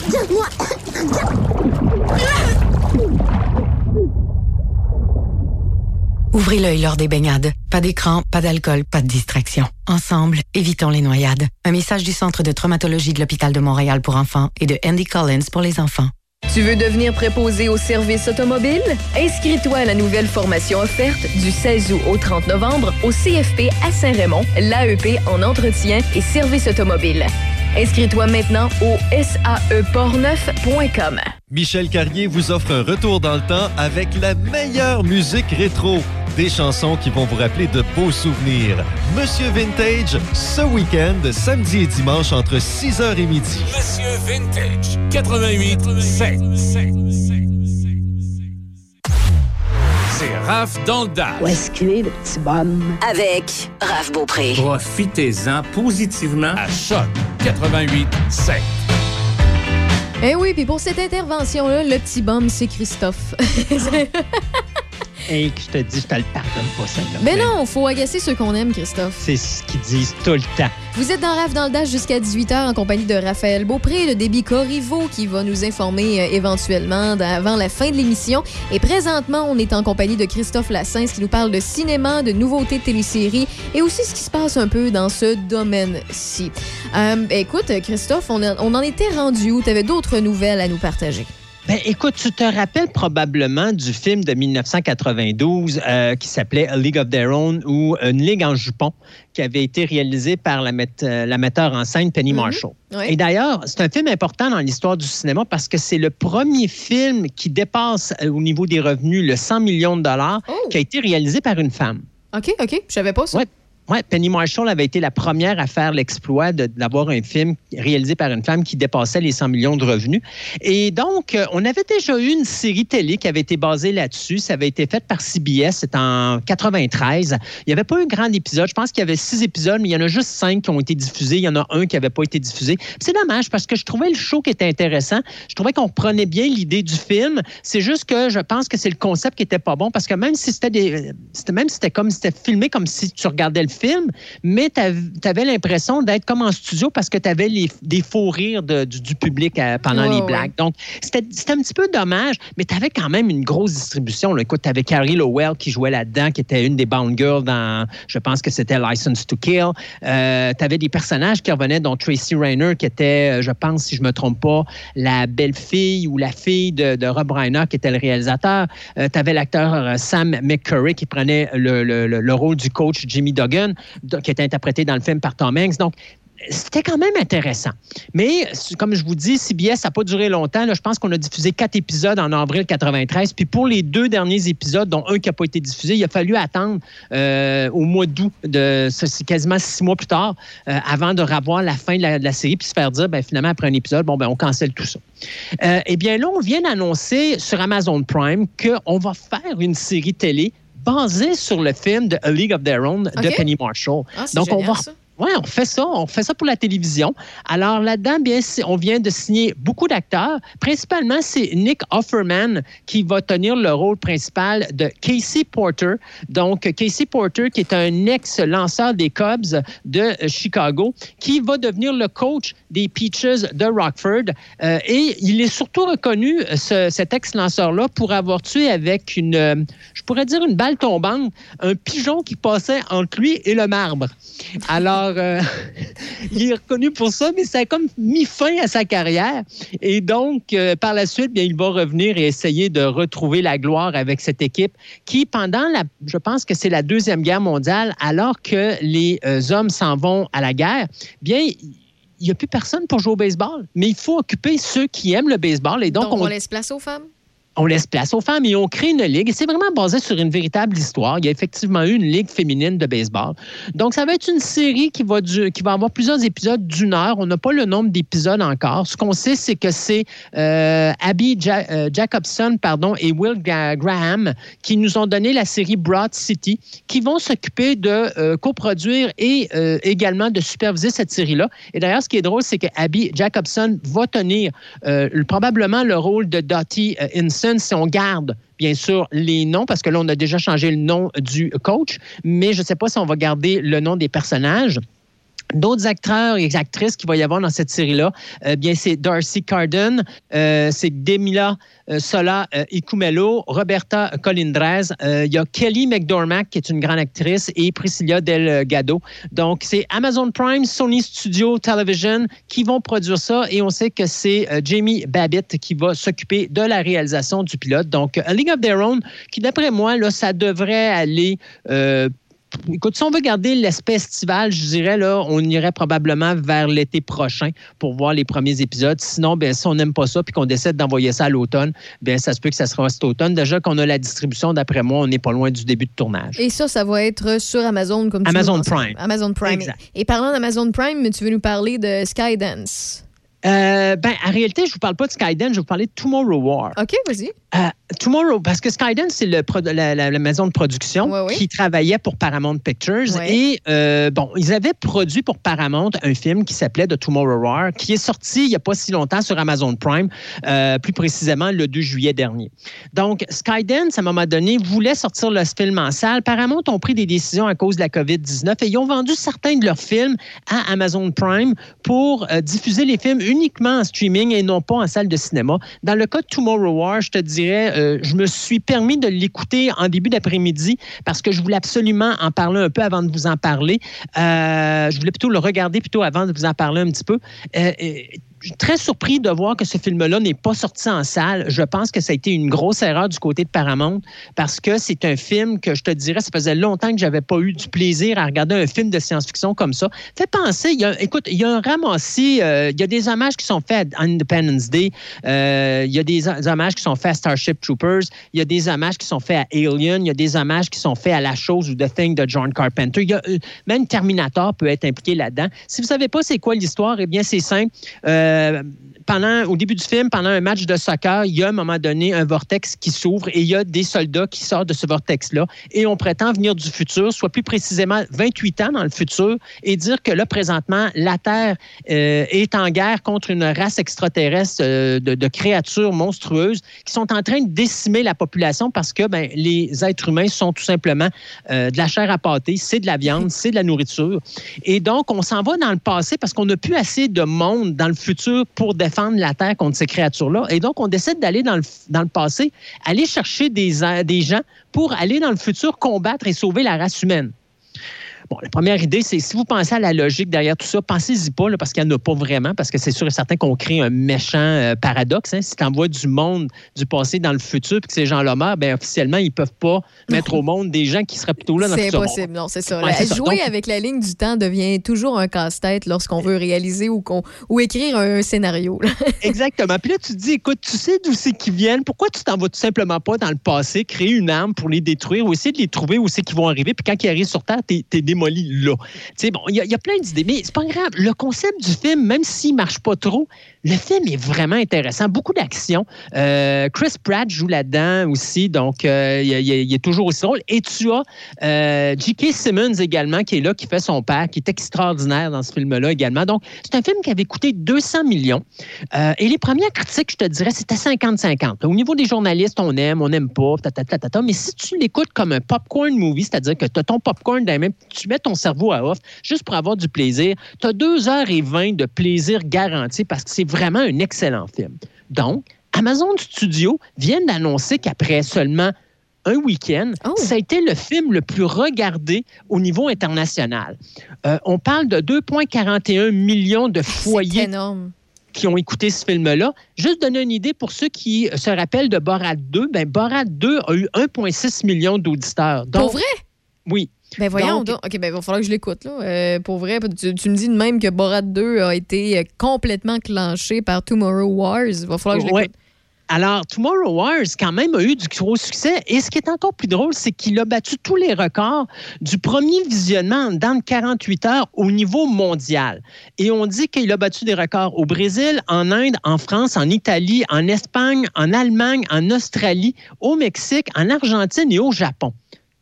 [SPEAKER 16] Ouvrez l'œil lors des baignades. Pas d'écran, pas d'alcool, pas de distraction. Ensemble, évitons les noyades. Un message du Centre de traumatologie de l'Hôpital de Montréal pour enfants et de Andy Collins pour les enfants.
[SPEAKER 10] Tu veux devenir préposé au service automobile? Inscris-toi à la nouvelle formation offerte du 16 août au 30 novembre au CFP à Saint-Raymond, l'AEP en entretien et service automobile. Inscris-toi maintenant au saeportneuf.com.
[SPEAKER 17] Michel Carrier vous offre un retour dans le temps avec la meilleure musique rétro. Des chansons qui vont vous rappeler de beaux souvenirs. Monsieur Vintage, ce week-end, samedi et dimanche entre 6h et midi.
[SPEAKER 1] Monsieur Vintage 88 7. C'est Raph dans le Dash.
[SPEAKER 3] Où est-ce qu'il est, le petit bonhomme? Avec Raph Beaupré.
[SPEAKER 1] Profitez-en positivement à Choc 88 7.
[SPEAKER 4] Eh oui, puis pour cette intervention-là, le petit bum, c'est Christophe.
[SPEAKER 15] Et que je te dis, je te le pardonne pas, ça.
[SPEAKER 4] Mais non, faut agacer ceux qu'on aime, Christophe.
[SPEAKER 15] C'est ce qu'ils disent tout le temps.
[SPEAKER 4] Vous êtes dans Raf dans le Dash jusqu'à 18h en compagnie de Raphaël Beaupré, de Déby Corriveau qui va nous informer euh, éventuellement avant la fin de l'émission. Et présentement, on est en compagnie de Christophe Lassens qui nous parle de cinéma, de nouveautés de téléséries et aussi ce qui se passe un peu dans ce domaine-ci. Euh, écoute, Christophe, on, a- on en était rendu où? Tu avais d'autres nouvelles à nous partager?
[SPEAKER 15] Ben, écoute, tu te rappelles probablement du film de 1992 euh, qui s'appelait A League of Their Own ou Une Ligue en jupon, qui avait été réalisé par la, euh, la metteur en scène Penny Marshall.
[SPEAKER 4] Oui.
[SPEAKER 15] Et d'ailleurs, c'est un film important dans l'histoire du cinéma parce que c'est le premier film qui dépasse euh, au niveau des revenus le 100 millions de dollars qui a été réalisé par une femme.
[SPEAKER 4] OK, OK, je savais pas ça.
[SPEAKER 15] Ouais. Penny Marshall avait été la première à faire l'exploit d'avoir un film réalisé par une femme qui dépassait les 100 millions de revenus. Et donc, euh, on avait déjà eu une série télé qui avait été basée là-dessus. Ça avait été fait par CBS, c'était en 93. Il n'y avait pas un grand épisode. Je pense qu'il y avait six épisodes, mais il y en a juste cinq qui ont été diffusés. Il y en a un qui n'avait pas été diffusé. C'est dommage parce que je trouvais le show qui était intéressant. Je trouvais qu'on prenait bien l'idée du film. C'est juste que je pense que c'est le concept qui était pas bon parce que même si c'était des, c'était même si c'était comme c'était filmé comme si tu regardais le film film, mais tu avais l'impression d'être comme en studio parce que tu avais des faux rires de- du, du public euh, pendant les
[SPEAKER 4] ouais.
[SPEAKER 15] blagues. Donc, c'était un petit peu dommage, mais tu avais quand même une grosse distribution. là. Écoute, tu avais Carrie Lowell qui jouait là-dedans, qui était une des Bound Girls dans, je pense que c'était License to Kill. tu avais des personnages qui revenaient, dont Tracy Rayner, qui était, euh, je pense, si je me trompe pas, la belle-fille ou la fille de, de Rob Reiner, qui était le réalisateur. tu avais l'acteur euh, Sam McCurry qui prenait le, le- le- le rôle du coach Jimmy Duggan, qui était interprété dans le film par Tom Hanks. Donc, c'était quand même intéressant. Mais comme je vous dis, CBS n'a pas duré longtemps. Là, je pense qu'on a diffusé quatre épisodes en avril 93. Puis pour les deux derniers épisodes, dont un qui n'a pas été diffusé, il a fallu attendre euh, au mois d'août, ça, c'est quasiment six mois plus tard, euh, avant de revoir la fin de la, de la série, puis se faire dire, ben, finalement, après un épisode, bon, ben, on cancelle tout ça. Euh, eh bien, là, on vient d'annoncer sur Amazon Prime qu'on va faire une série télé basée sur le film de A League of Their Own de. Penny Marshall.
[SPEAKER 4] Ah,
[SPEAKER 15] Donc, on va
[SPEAKER 4] ça.
[SPEAKER 15] Oui, on fait ça. On fait ça pour la télévision. Alors là-dedans, bien, on vient de signer beaucoup d'acteurs. Principalement, c'est Nick Offerman qui va tenir le rôle principal de Casey Porter. Donc, Casey Porter, qui est un ex-lanceur des Cubs de Chicago, qui va devenir le coach des Peaches de Rockford. Euh, et il est surtout reconnu, ce- cet ex-lanceur-là, pour avoir tué avec une, je pourrais dire une balle tombante, un pigeon qui passait entre lui et le marbre. Alors, euh, il est reconnu pour ça, mais ça a comme mis fin à sa carrière. Et donc, euh, par la suite, bien, il va revenir et essayer de retrouver la gloire avec cette équipe qui, pendant la, je pense que c'est la Deuxième Guerre mondiale, alors que les euh, hommes s'en vont à la guerre, bien, il n'y a plus personne pour jouer au baseball. Mais il faut occuper ceux qui aiment le baseball. Et donc,
[SPEAKER 4] Donc, on
[SPEAKER 15] on,
[SPEAKER 4] laisse place aux femmes?
[SPEAKER 15] On laisse place aux femmes et on crée une ligue. Et c'est vraiment basé sur une véritable histoire. Il y a effectivement eu une ligue féminine de baseball. Donc, ça va être une série qui va, avoir plusieurs épisodes d'une heure. On n'a pas le nombre d'épisodes encore. Ce qu'on sait, c'est que c'est euh, Abby euh, Jacobson pardon, et Will Gra- Graham qui nous ont donné la série Broad City, qui vont s'occuper de euh, coproduire et également de superviser cette série-là. Et d'ailleurs, ce qui est drôle, c'est que Abby Jacobson va tenir probablement le rôle de Dottie euh, Si on garde bien sûr les noms, parce que là, on a déjà changé le nom du coach, mais je ne sais pas si on va garder le nom des personnages. D'autres acteurs et actrices qu'il va y avoir dans cette série-là, euh, bien c'est Darcy Carden, euh, c'est Demila euh, Sola euh, Roberta Colindrez, il y a Kelly McDormack qui est une grande actrice et Priscilla Delgado. Donc c'est Amazon Prime, Sony Studio Television qui vont produire ça et on sait que c'est Jamie Babbitt qui va s'occuper de la réalisation du pilote. Donc A League of Their Own qui d'après moi là ça devrait aller Écoute, si on veut garder l'aspect estival, je dirais, là, on irait probablement vers l'été prochain pour voir les premiers épisodes. Sinon, ben, si on n'aime pas ça puis qu'on décide d'envoyer ça à l'automne, ben, ça se peut que ça sera cet automne. Déjà qu'on a la distribution, d'après moi, on n'est pas loin du début de tournage.
[SPEAKER 4] Et ça, ça va être sur Amazon, comme tu
[SPEAKER 15] Amazon. Prime.
[SPEAKER 4] Amazon Prime.
[SPEAKER 15] Exact.
[SPEAKER 4] Et parlant d'Amazon Prime, tu veux nous parler de Skydance?
[SPEAKER 15] Euh, ben, en réalité, je ne vous parle pas de Skydance, je vais vous parler de Tomorrow War.
[SPEAKER 4] OK, vas-y.
[SPEAKER 15] Euh, Tomorrow, parce que Skydance, c'est le la, maison de production
[SPEAKER 4] Ouais,
[SPEAKER 15] qui travaillait pour Paramount Pictures.
[SPEAKER 4] Ouais.
[SPEAKER 15] Et euh, bon, ils avaient produit pour Paramount un film qui s'appelait The Tomorrow War, qui est sorti il n'y a pas si longtemps sur Amazon Prime, plus précisément le 2 juillet dernier. Donc, Skydance, à un moment donné, voulait sortir le film en salle. Paramount ont pris des décisions à cause de la COVID-19 et ils ont vendu certains de leurs films à Amazon Prime pour diffuser les films uniquement en streaming et non pas en salle de cinéma. Dans le cas de Tomorrow War, je te dirais, euh, je me suis permis de l'écouter en début d'après-midi parce que je voulais absolument en parler un peu avant de vous en parler. Euh, je voulais plutôt le regarder plutôt avant de vous en parler un petit peu. Euh, très surpris de voir que ce film-là n'est pas sorti en salle. Je pense que ça a été une grosse erreur du côté de Paramount parce que c'est un film que je te dirais, ça faisait longtemps que j'avais pas eu du plaisir à regarder un film de science-fiction comme ça. Fait penser, y a, écoute, il y a un ramassis, euh, il y a des hommages qui sont faits à Independence Day, euh, il y a des hommages qui sont faits à Starship Troopers, il y a des hommages qui sont faits à Alien, il y a des hommages qui sont faits à La Chose ou The Thing de John Carpenter. Y a, euh, même Terminator peut être impliqué là-dedans. Si vous savez pas c'est quoi l'histoire, eh bien c'est simple. Euh, pendant, au début du film, pendant un match de soccer, il y a à un moment donné un vortex qui s'ouvre et il y a des soldats qui sortent de ce vortex-là. Et on prétend venir du futur, soit plus précisément 28 ans dans le futur, et dire que là, présentement, la Terre euh, est en guerre contre une race extraterrestre euh, de, créatures monstrueuses qui sont en train de décimer la population parce que ben, les êtres humains sont tout simplement de la chair à pâté, c'est de la viande, c'est de la nourriture. Et donc, on s'en va dans le passé parce qu'on n'a plus assez de monde dans le futur pour défendre la Terre contre ces créatures-là. Et donc, on décide d'aller dans le, dans le passé, aller chercher des, des gens pour aller dans le futur combattre et sauver la race humaine. Bon, la première idée, c'est si vous pensez à la logique derrière tout ça, pensez-y pas, là, parce qu'il n'y en a pas vraiment, parce que c'est sûr et certain qu'on crée un méchant euh, paradoxe. Hein. Si tu envoies du monde du passé dans le futur, puis que ces gens-là meurent, bien, officiellement, ils ne peuvent pas mettre au monde des gens qui seraient plutôt là dans le
[SPEAKER 4] C'est
[SPEAKER 15] futur.
[SPEAKER 4] impossible, non, c'est ça.
[SPEAKER 15] Ouais,
[SPEAKER 4] La-
[SPEAKER 15] c'est ça.
[SPEAKER 4] Jouer
[SPEAKER 15] Donc-
[SPEAKER 4] avec la ligne du temps devient toujours un casse-tête lorsqu'on veut réaliser ou, qu'on- ou écrire un scénario. là.
[SPEAKER 15] Exactement. Puis là, tu te dis, écoute, tu sais d'où c'est qu'ils viennent. Pourquoi tu t'en vas tout simplement pas dans le passé, créer une arme pour les détruire ou essayer de les trouver où c'est qu'ils vont arriver. Puis quand ils arrivent sur Terre, t'es es démoli là. Tu sais, bon, il y, a- il y a plein d'idées. Mais c'est pas grave. Le concept du film, même s'il marche pas trop, le film est vraiment intéressant. Beaucoup d'action. Euh, Chris Pratt joue là-dedans aussi. Donc, euh, il, il- il est toujours aussi drôle. Et tu as euh, J.K. Simmons également, qui est là, qui fait son père, qui est extraordinaire dans ce film-là également. Donc, c'est un film qui avait coûté 200 millions. Euh, et les premières critiques, je te dirais, c'était 50-50. Au niveau des journalistes, on aime, on n'aime pas, ta. mais si tu l'écoutes comme un popcorn movie, c'est-à-dire que tu as ton popcorn dans les mains, tu mets ton cerveau à off juste pour avoir du plaisir, tu as 2h20 de plaisir garanti parce que c'est vraiment un excellent film. Donc, Amazon Studios vient d'annoncer qu'après seulement un week-end, ça a été le film le plus regardé au niveau international. Euh, on parle de 2,41 millions de foyers qui ont écouté ce film-là. Juste donner une idée pour ceux qui se rappellent de Borat 2, ben Borat 2 a eu 1,6 million d'auditeurs.
[SPEAKER 4] Pour vrai?
[SPEAKER 15] Oui.
[SPEAKER 4] Ben voyons
[SPEAKER 15] Donc.
[SPEAKER 4] OK, ben il va falloir que je l'écoute. là. Euh, pour vrai, tu, tu me dis de même que Borat 2 a été euh, complètement clenché par Tomorrow Wars. Il va falloir que je
[SPEAKER 15] Ouais.
[SPEAKER 4] l'écoute.
[SPEAKER 15] Alors, Tomorrow Wars, quand même, a eu du gros succès. Et ce qui est encore plus drôle, c'est qu'il a battu tous les records du premier visionnement dans 48 heures au niveau mondial. Et on dit qu'il a battu des records au Brésil, en Inde, en France, en Italie, en Espagne, en Allemagne, en Australie, au Mexique, en Argentine et au Japon.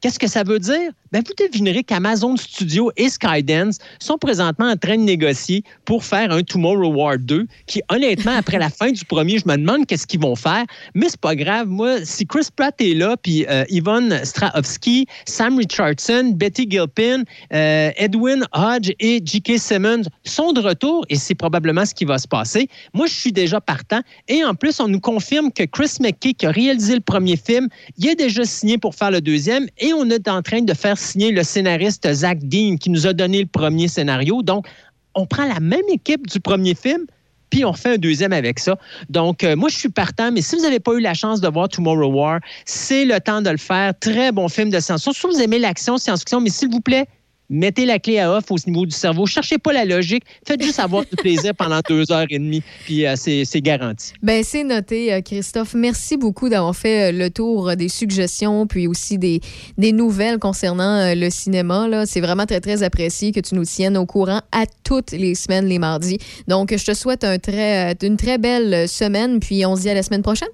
[SPEAKER 15] Qu'est-ce que ça veut dire? Ben, vous devinerez qu'Amazon Studio et Skydance sont présentement en train de négocier pour faire un Tomorrow War 2 qui, honnêtement, après la fin du premier, je me demande qu'est-ce qu'ils vont faire. Mais c'est pas grave. Moi, si Chris Pratt est là, puis euh, Yvonne Strahovski, Sam Richardson, Betty Gilpin, euh, Edwin Hodge et J.K. Simmons sont de retour et c'est probablement ce qui va se passer. Moi, je suis déjà partant. Et en plus, on nous confirme que Chris McKay, qui a réalisé le premier film, il est déjà signé pour faire le deuxième et on est en train de faire signer le scénariste Zach Dean qui nous a donné le premier scénario. Donc, on prend la même équipe du premier film, puis on fait un deuxième avec ça. Donc, euh, moi, je suis partant, mais si vous n'avez pas eu la chance de voir Tomorrow War, c'est le temps de le faire. Très bon film de science-fiction. Si vous aimez l'action, science-fiction, mais s'il vous plaît, mettez la clé à off au niveau du cerveau. Cherchez pas la logique. Faites juste avoir du plaisir pendant deux heures et demie, puis euh, c'est c'est garanti.
[SPEAKER 4] Ben, c'est noté, euh, Christophe. Merci beaucoup d'avoir fait euh, le tour des suggestions, puis aussi des, des nouvelles concernant le cinéma. là. C'est vraiment très, très apprécié que tu nous tiennes au courant à toutes les semaines, les mardis. Donc, je te souhaite un très, une très belle semaine, puis on se dit à la semaine prochaine.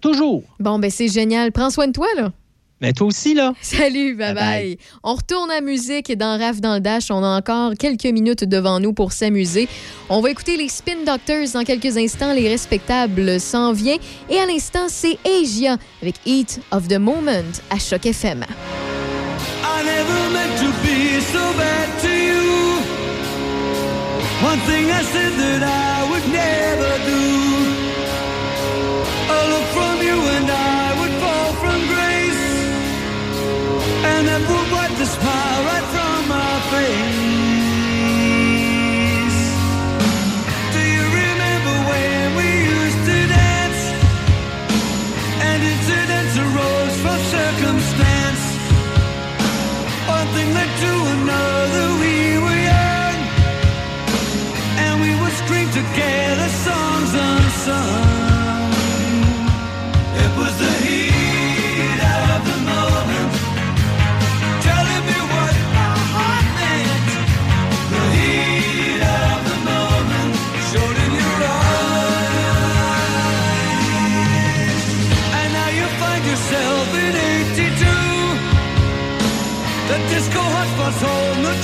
[SPEAKER 15] Toujours.
[SPEAKER 4] Bon, ben, c'est génial. Prends soin de toi, là.
[SPEAKER 15] Mais toi aussi, là.
[SPEAKER 4] Salut, bye bye. On retourne à musique dans Raf dans le Dash. On a encore quelques minutes devant nous pour s'amuser. On va écouter les Spin Doctors dans quelques instants. Les respectables s'en vient. Et à l'instant, c'est Asia avec Eat of the Moment à Choc FM.
[SPEAKER 18] I never meant to be so bad to you. One thing I said that I would never do. A look from you and I And that would wipe the smile right from my face. Do you remember when we used to dance? And incidents arose from circumstance. One thing led to another, we were young. And we would scream together songs unsung. was
[SPEAKER 19] holding a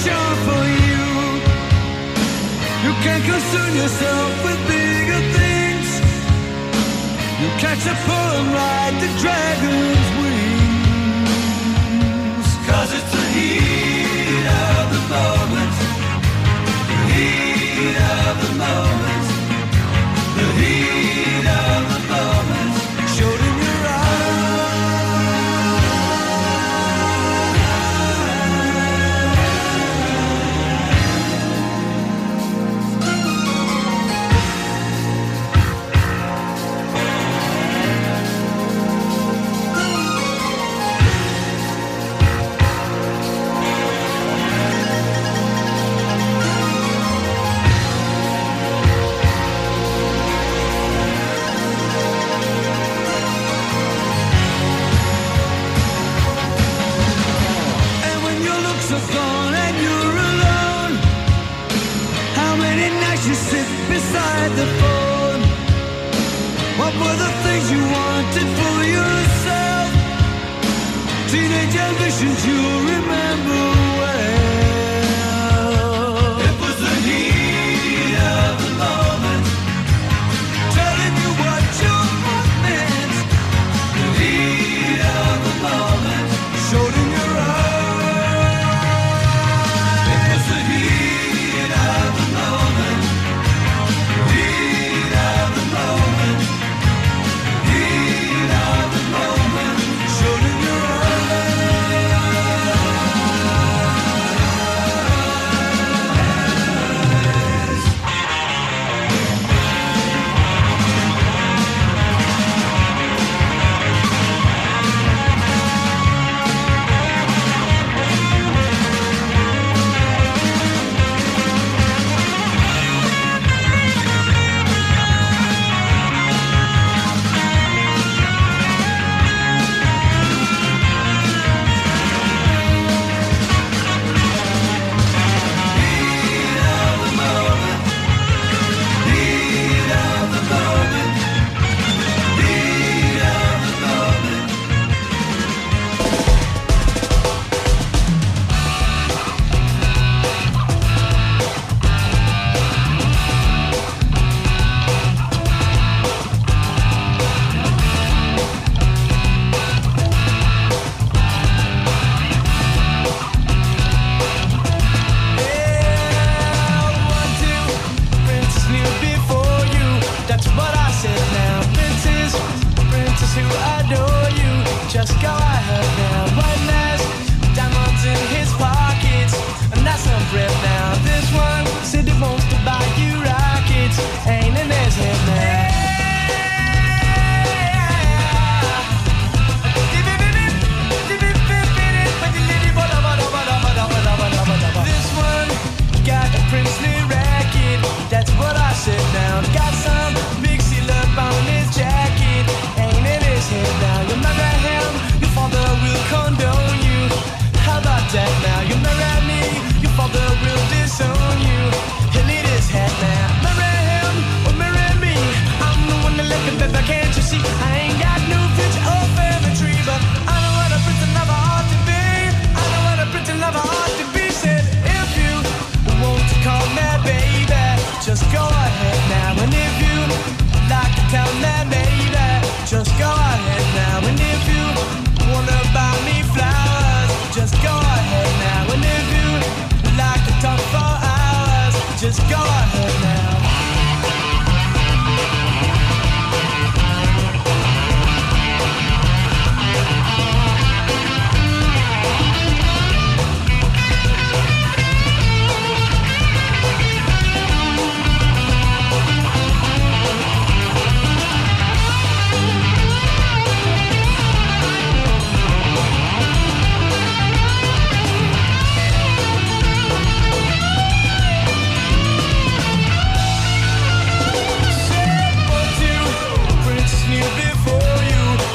[SPEAKER 19] for you. You can concern yourself with bigger things. You catch a full and ride the dragon. beside the phone? What were the things you wanted for yourself? Teenage ambitions you'll remember.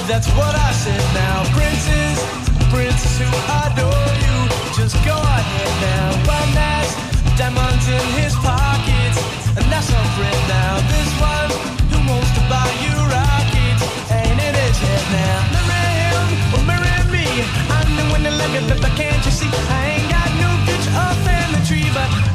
[SPEAKER 19] that's what I said now. Princess, princess who adore you, just go ahead now. One that's diamonds in his pockets, and
[SPEAKER 18] that's our friend now. This one who wants to buy you rockets, ain't it is it now? Marry him or marry me. I'm the one to love you, but can't you see? I ain't got no future or family tree, but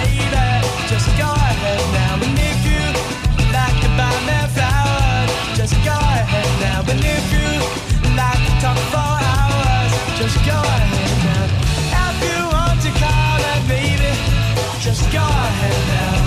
[SPEAKER 18] And if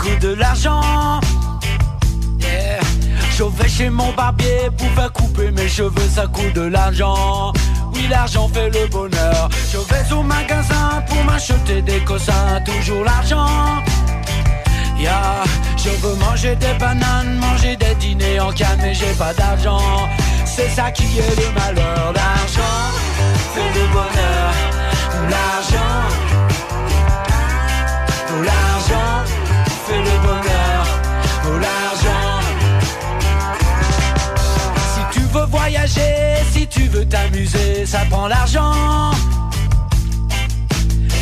[SPEAKER 18] coûte de l'argent. Je vais chez mon barbier pour faire couper mes cheveux, ça coûte de l'argent. Oui, l'argent fait le bonheur. Je vais au magasin pour m'acheter des cossins, toujours l'argent. Yeah. Je veux manger des bananes, manger des dîners en canne, mais j'ai pas d'argent. C'est ça qui est le malheur. L'argent fait le bonheur. L'argent fait le bonheur. Oh l'argent. Si tu veux voyager, si tu veux t'amuser, ça prend l'argent.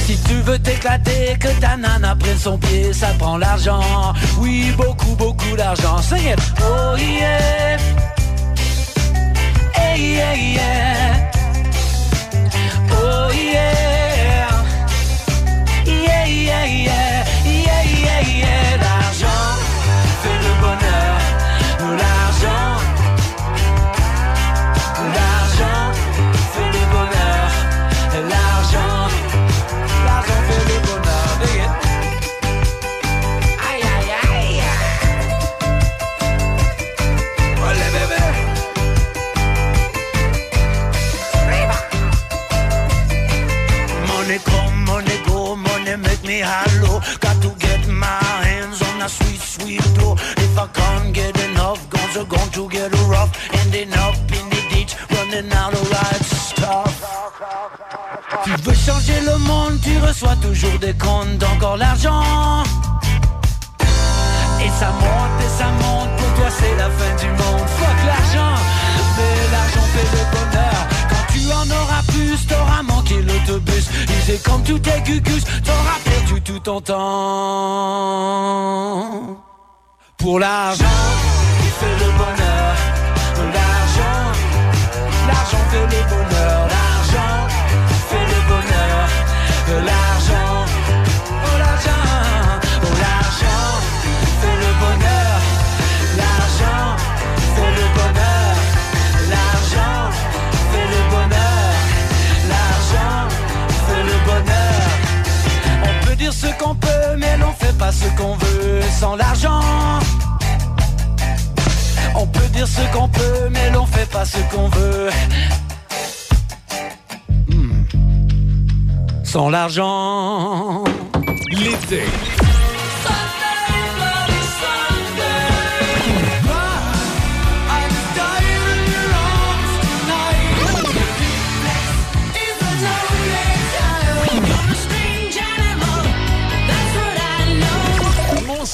[SPEAKER 18] Si tu veux t'éclater, que ta nana prenne son pied, ça prend l'argent. Oui, beaucoup, beaucoup d'argent. Sing it. Oh yeah. Hey, yeah, yeah. Oh yeah. Des comptes, encore l'argent. Et ça monte et ça monte, pour toi c'est la fin du monde. Fuck l'argent, mais l'argent fait le bonheur. Quand tu en auras plus, t'auras manqué l'autobus. C'est comme tout est gugus, t'auras perdu tout ton temps. Pour l'argent, il fait le bonheur. L'argent, l'argent fait le bonheur. L'argent fait le bonheur. L'argent, pas ce qu'on veut sans l'argent. On peut dire ce qu'on peut, mais l'on fait pas ce qu'on veut. Hmm. Sans l'argent.
[SPEAKER 1] L'été.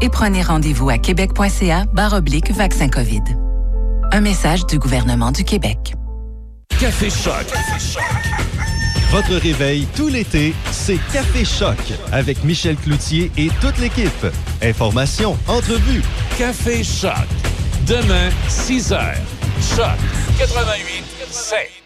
[SPEAKER 20] et prenez rendez-vous à québec.ca oblique vaccin COVID. Un message du gouvernement du Québec.
[SPEAKER 1] Café Choc.
[SPEAKER 17] Votre réveil tout l'été, c'est Café Choc avec Michel Cloutier et toute l'équipe. Informations, entrevues.
[SPEAKER 1] Café Choc. Demain, 6 h. Choc 88 7.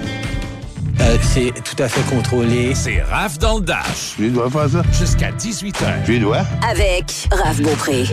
[SPEAKER 1] Euh, c'est tout à fait contrôlé. C'est Raph dans le Dash.
[SPEAKER 12] Je lui dois faire ça.
[SPEAKER 1] Jusqu'à 18 h.
[SPEAKER 12] Je lui dois.
[SPEAKER 3] Avec Raph Beaupré.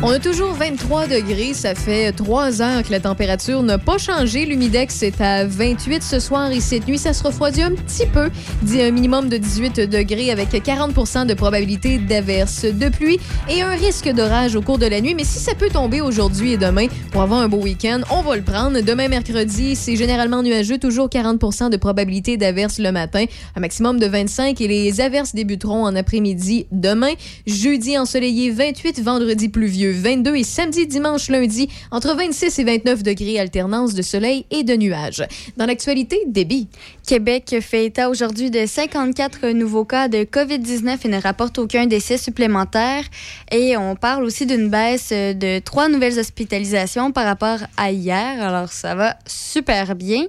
[SPEAKER 4] On a toujours 23 degrés. Ça fait trois heures que la température n'a pas changé. L'humidex est à 28 ce soir et cette nuit, ça se refroidit un petit peu. Dit un minimum de 18 degrés avec 40% de probabilité d'averse de pluie et un risque d'orage au cours de la nuit. Mais si ça peut tomber aujourd'hui et demain pour avoir un beau week-end, on va le prendre. Demain, mercredi, c'est généralement nuageux. Toujours 40% de probabilité d'averse le matin. Un maximum de 25 et les averses débuteront en après-midi demain. Jeudi, ensoleillé 28. Vendredi, pluvieux 22 et samedi, dimanche, lundi, entre 26 et 29 degrés, alternance de soleil et de nuages. Dans l'actualité, débit.
[SPEAKER 21] Québec fait état aujourd'hui de 54 nouveaux cas de COVID-19 et ne rapporte aucun décès supplémentaire. Et on parle aussi d'une baisse de trois nouvelles hospitalisations par rapport à hier. Alors, ça va super bien.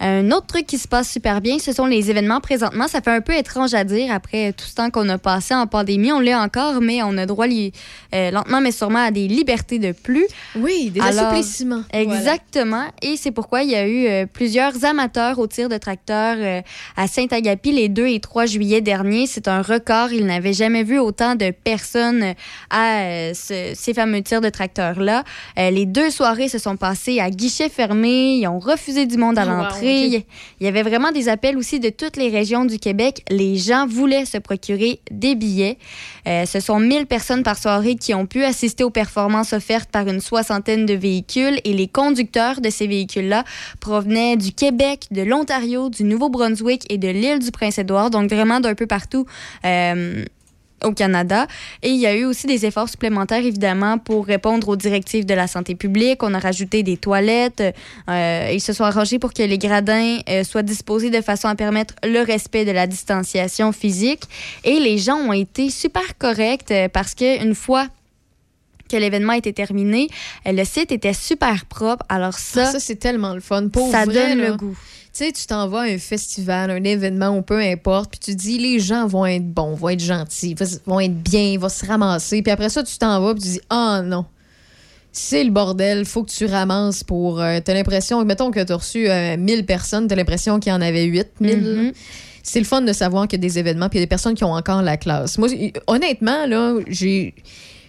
[SPEAKER 21] Un autre truc qui se passe super bien, ce sont les événements présentement. Ça fait un peu étrange à dire après tout ce temps qu'on a passé en pandémie. On l'est encore, mais on a droit euh, lentement mais sûrement à des libertés de plus.
[SPEAKER 4] Oui, des assouplissements.
[SPEAKER 21] Exactement. Et c'est pourquoi il y a eu euh, plusieurs amateurs au tir de tracteur euh, à Saint-Agapi les 2 et 3 juillet dernier. C'est un record. Ils n'avaient jamais vu autant de personnes à ce- ces fameux tirs de tracteur-là. Les deux soirées se sont passées à guichet fermé. Ils ont refusé du monde à
[SPEAKER 4] Oh, wow,
[SPEAKER 21] Il y avait vraiment des appels aussi de toutes les régions du Québec. Les gens voulaient se procurer des billets. Euh, ce sont 1000 personnes par soirée qui ont pu assister aux performances offertes par une soixantaine de véhicules et les conducteurs de ces véhicules-là provenaient du Québec, de l'Ontario, du Nouveau-Brunswick et de l'île du Prince-Édouard, donc vraiment d'un peu partout. euh, au Canada. Et il y a eu aussi des efforts supplémentaires, évidemment, pour répondre aux directives de la santé publique. On a rajouté des toilettes. Euh, ils se sont arrangés pour que les gradins euh, soient disposés de façon à permettre le respect de la distanciation physique. Et les gens ont été super corrects euh, parce qu'une fois que l'événement était terminé, euh, le site était super propre. Alors ça,
[SPEAKER 4] ça c'est tellement le fun. Pour
[SPEAKER 21] ça
[SPEAKER 4] vrai,
[SPEAKER 21] donne
[SPEAKER 4] là.
[SPEAKER 21] le goût.
[SPEAKER 4] Tu sais, tu t'en vas à un festival, un événement, ou peu importe, puis tu dis, les gens vont être bons, vont être gentils, vont être bien, vont se ramasser. Puis après ça, tu t'en vas, puis tu dis, ah non, c'est le bordel, faut que tu ramasses pour. euh, t'as l'impression, mettons que t'as reçu euh, 1000 personnes, t'as l'impression qu'il y en avait 8000.
[SPEAKER 21] Mhm.
[SPEAKER 4] C'est le fun de savoir qu'il y a des événements, puis il y a des personnes qui ont encore la classe. Moi, honnêtement, là, j'ai.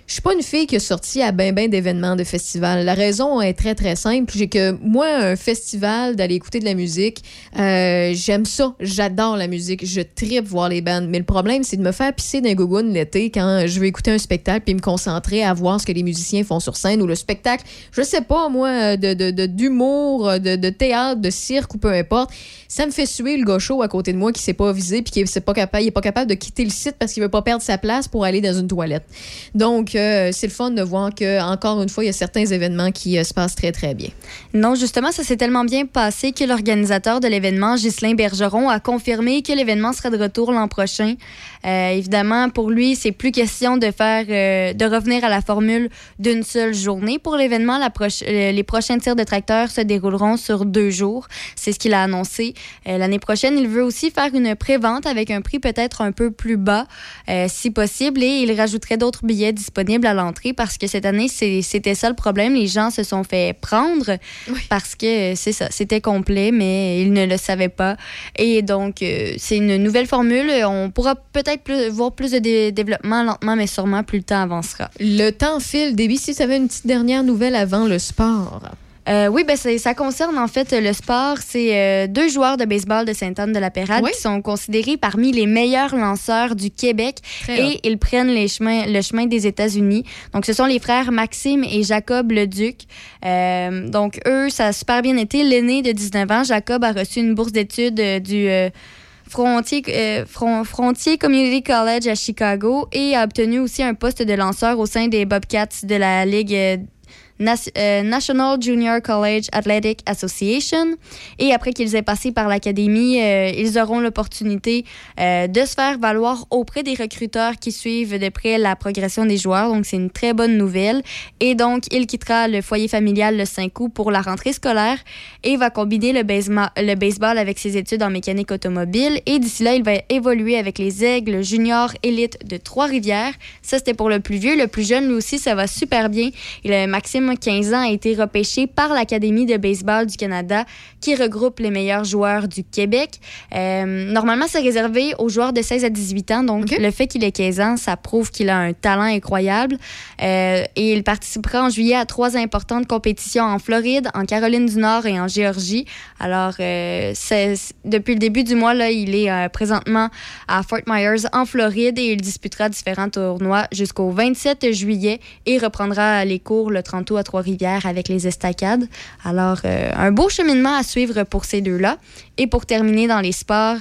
[SPEAKER 4] Je suis pas une fille qui est sortie à ben ben d'événements, de festivals. La raison est très très simple, j'ai que moi un festival d'aller écouter de la musique, euh, j'aime ça, j'adore la musique, je tripe voir les bandes. Mais le problème c'est de me faire pisser d'un gogoon l'été quand je veux écouter un spectacle puis me concentrer à voir ce que les musiciens font sur scène ou le spectacle, je sais pas moi de d'humour, de, de théâtre, de cirque ou peu importe. Ça me fait suer le chaud à côté de moi qui s'est pas visé puis qui est pas capable, il est pas capable de quitter le site parce qu'il veut pas perdre sa place pour aller dans une toilette. Donc euh, c'est le fun de voir que encore une fois il y a certains événements qui euh, se passent très très bien.
[SPEAKER 21] Non, justement, ça s'est tellement bien passé que l'organisateur de l'événement, Ghislain Bergeron, a confirmé que l'événement sera de retour l'an prochain. Euh, évidemment, pour lui, c'est plus question de faire, euh, de revenir à la formule d'une seule journée. Pour l'événement, proche- euh, les prochains tirs de tracteurs se dérouleront sur deux jours. C'est ce qu'il a annoncé. L'année prochaine, il veut aussi faire une pré-vente avec un prix peut-être un peu plus bas, si possible, et il rajouterait d'autres billets disponibles à l'entrée parce que cette année, c'était ça le problème. Les gens se sont fait prendre parce que c'est ça, c'était complet, mais ils ne le savaient pas. Et donc, c'est une nouvelle formule. On pourra peut-être plus- voir plus de dé- développement lentement, mais sûrement plus le temps avancera.
[SPEAKER 4] Le temps file. Déby, si tu avais une petite dernière nouvelle avant le sport.
[SPEAKER 21] Euh, oui, ben ça concerne en fait le sport. C'est euh, deux joueurs de baseball de Sainte-Anne-de-la-Pérade
[SPEAKER 4] Oui.
[SPEAKER 21] qui sont considérés parmi les meilleurs lanceurs du Québec
[SPEAKER 4] Très
[SPEAKER 21] et ils prennent les chemins, le chemin des États-Unis. Donc, ce sont les frères Maxime et Jacob Leduc. Euh, donc, eux, ça a super bien été. L'aîné de 19 ans, Jacob, a reçu une bourse d'études du... Frontier, euh, Fron- Frontier Community College à Chicago et a obtenu aussi un poste de lanceur au sein des Bobcats de la Ligue euh, National Junior College Athletic Association. Et après qu'ils aient passé par l'académie, euh, ils auront l'opportunité euh, de se faire valoir auprès des recruteurs qui suivent de près la progression des joueurs. Donc, c'est une très bonne nouvelle. Et donc, il quittera le foyer familial le 5 août pour la rentrée scolaire et va combiner le, le baseball avec ses études en mécanique automobile. Et d'ici là, il va évoluer avec les Aigles juniors élites de Trois-Rivières. Ça, c'était pour le plus vieux. Le plus jeune, lui aussi, ça va super bien. Il a Maxime, 15 ans, a été repêché par l'Académie de baseball du Canada qui regroupe les meilleurs joueurs du Québec. Euh, normalement, c'est réservé aux joueurs de 16 à 18 ans. Donc, le fait qu'il ait 15 ans, ça prouve qu'il a un talent incroyable. Euh, et il participera en juillet à trois importantes compétitions en Floride, en Caroline du Nord et en Géorgie. Alors, euh, c'est- depuis le début du mois, là, il est présentement à Fort Myers, en Floride, et il disputera différents tournois jusqu'au 27 juillet et reprendra les cours le 30 août Trois-Rivières avec les estacades. Alors, euh, un beau cheminement à suivre pour ces deux-là. Et pour terminer dans les sports,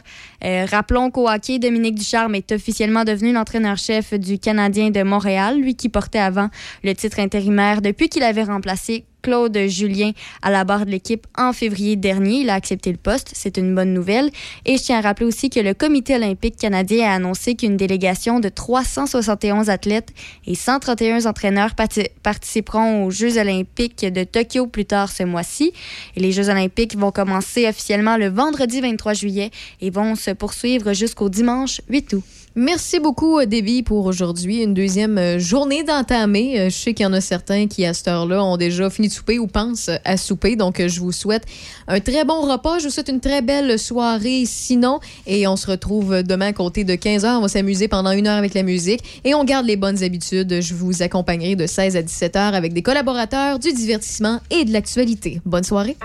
[SPEAKER 21] euh, rappelons qu'au hockey, Dominique Ducharme est officiellement devenu l'entraîneur-chef du Canadien de Montréal, lui qui portait avant le titre intérimaire depuis qu'il avait remplacé Claude Julien à la barre de l'équipe en février dernier. Il a accepté le poste. C'est une bonne nouvelle. Et je tiens à rappeler aussi que le Comité olympique canadien a annoncé qu'une délégation de 371 athlètes et 131 entraîneurs parti- participeront aux Jeux olympiques de Tokyo plus tard ce mois-ci. Et les Jeux olympiques vont commencer officiellement le vendredi 23 juillet et vont se poursuivre jusqu'au dimanche 8 août.
[SPEAKER 4] Merci beaucoup, euh, Déby, pour aujourd'hui. Une deuxième euh, journée d'entamer. Euh, Je sais qu'il y en a certains qui, à cette heure-là, ont déjà fini de souper ou pensent à souper. Donc, je vous souhaite un très bon repas. Je vous souhaite une très belle soirée sinon. Et on se retrouve demain à compter de 15 h. On va s'amuser pendant une heure avec la musique. Et on garde les bonnes habitudes. Je vous accompagnerai de 16 à 17 h avec des collaborateurs, du divertissement et de l'actualité. Bonne soirée.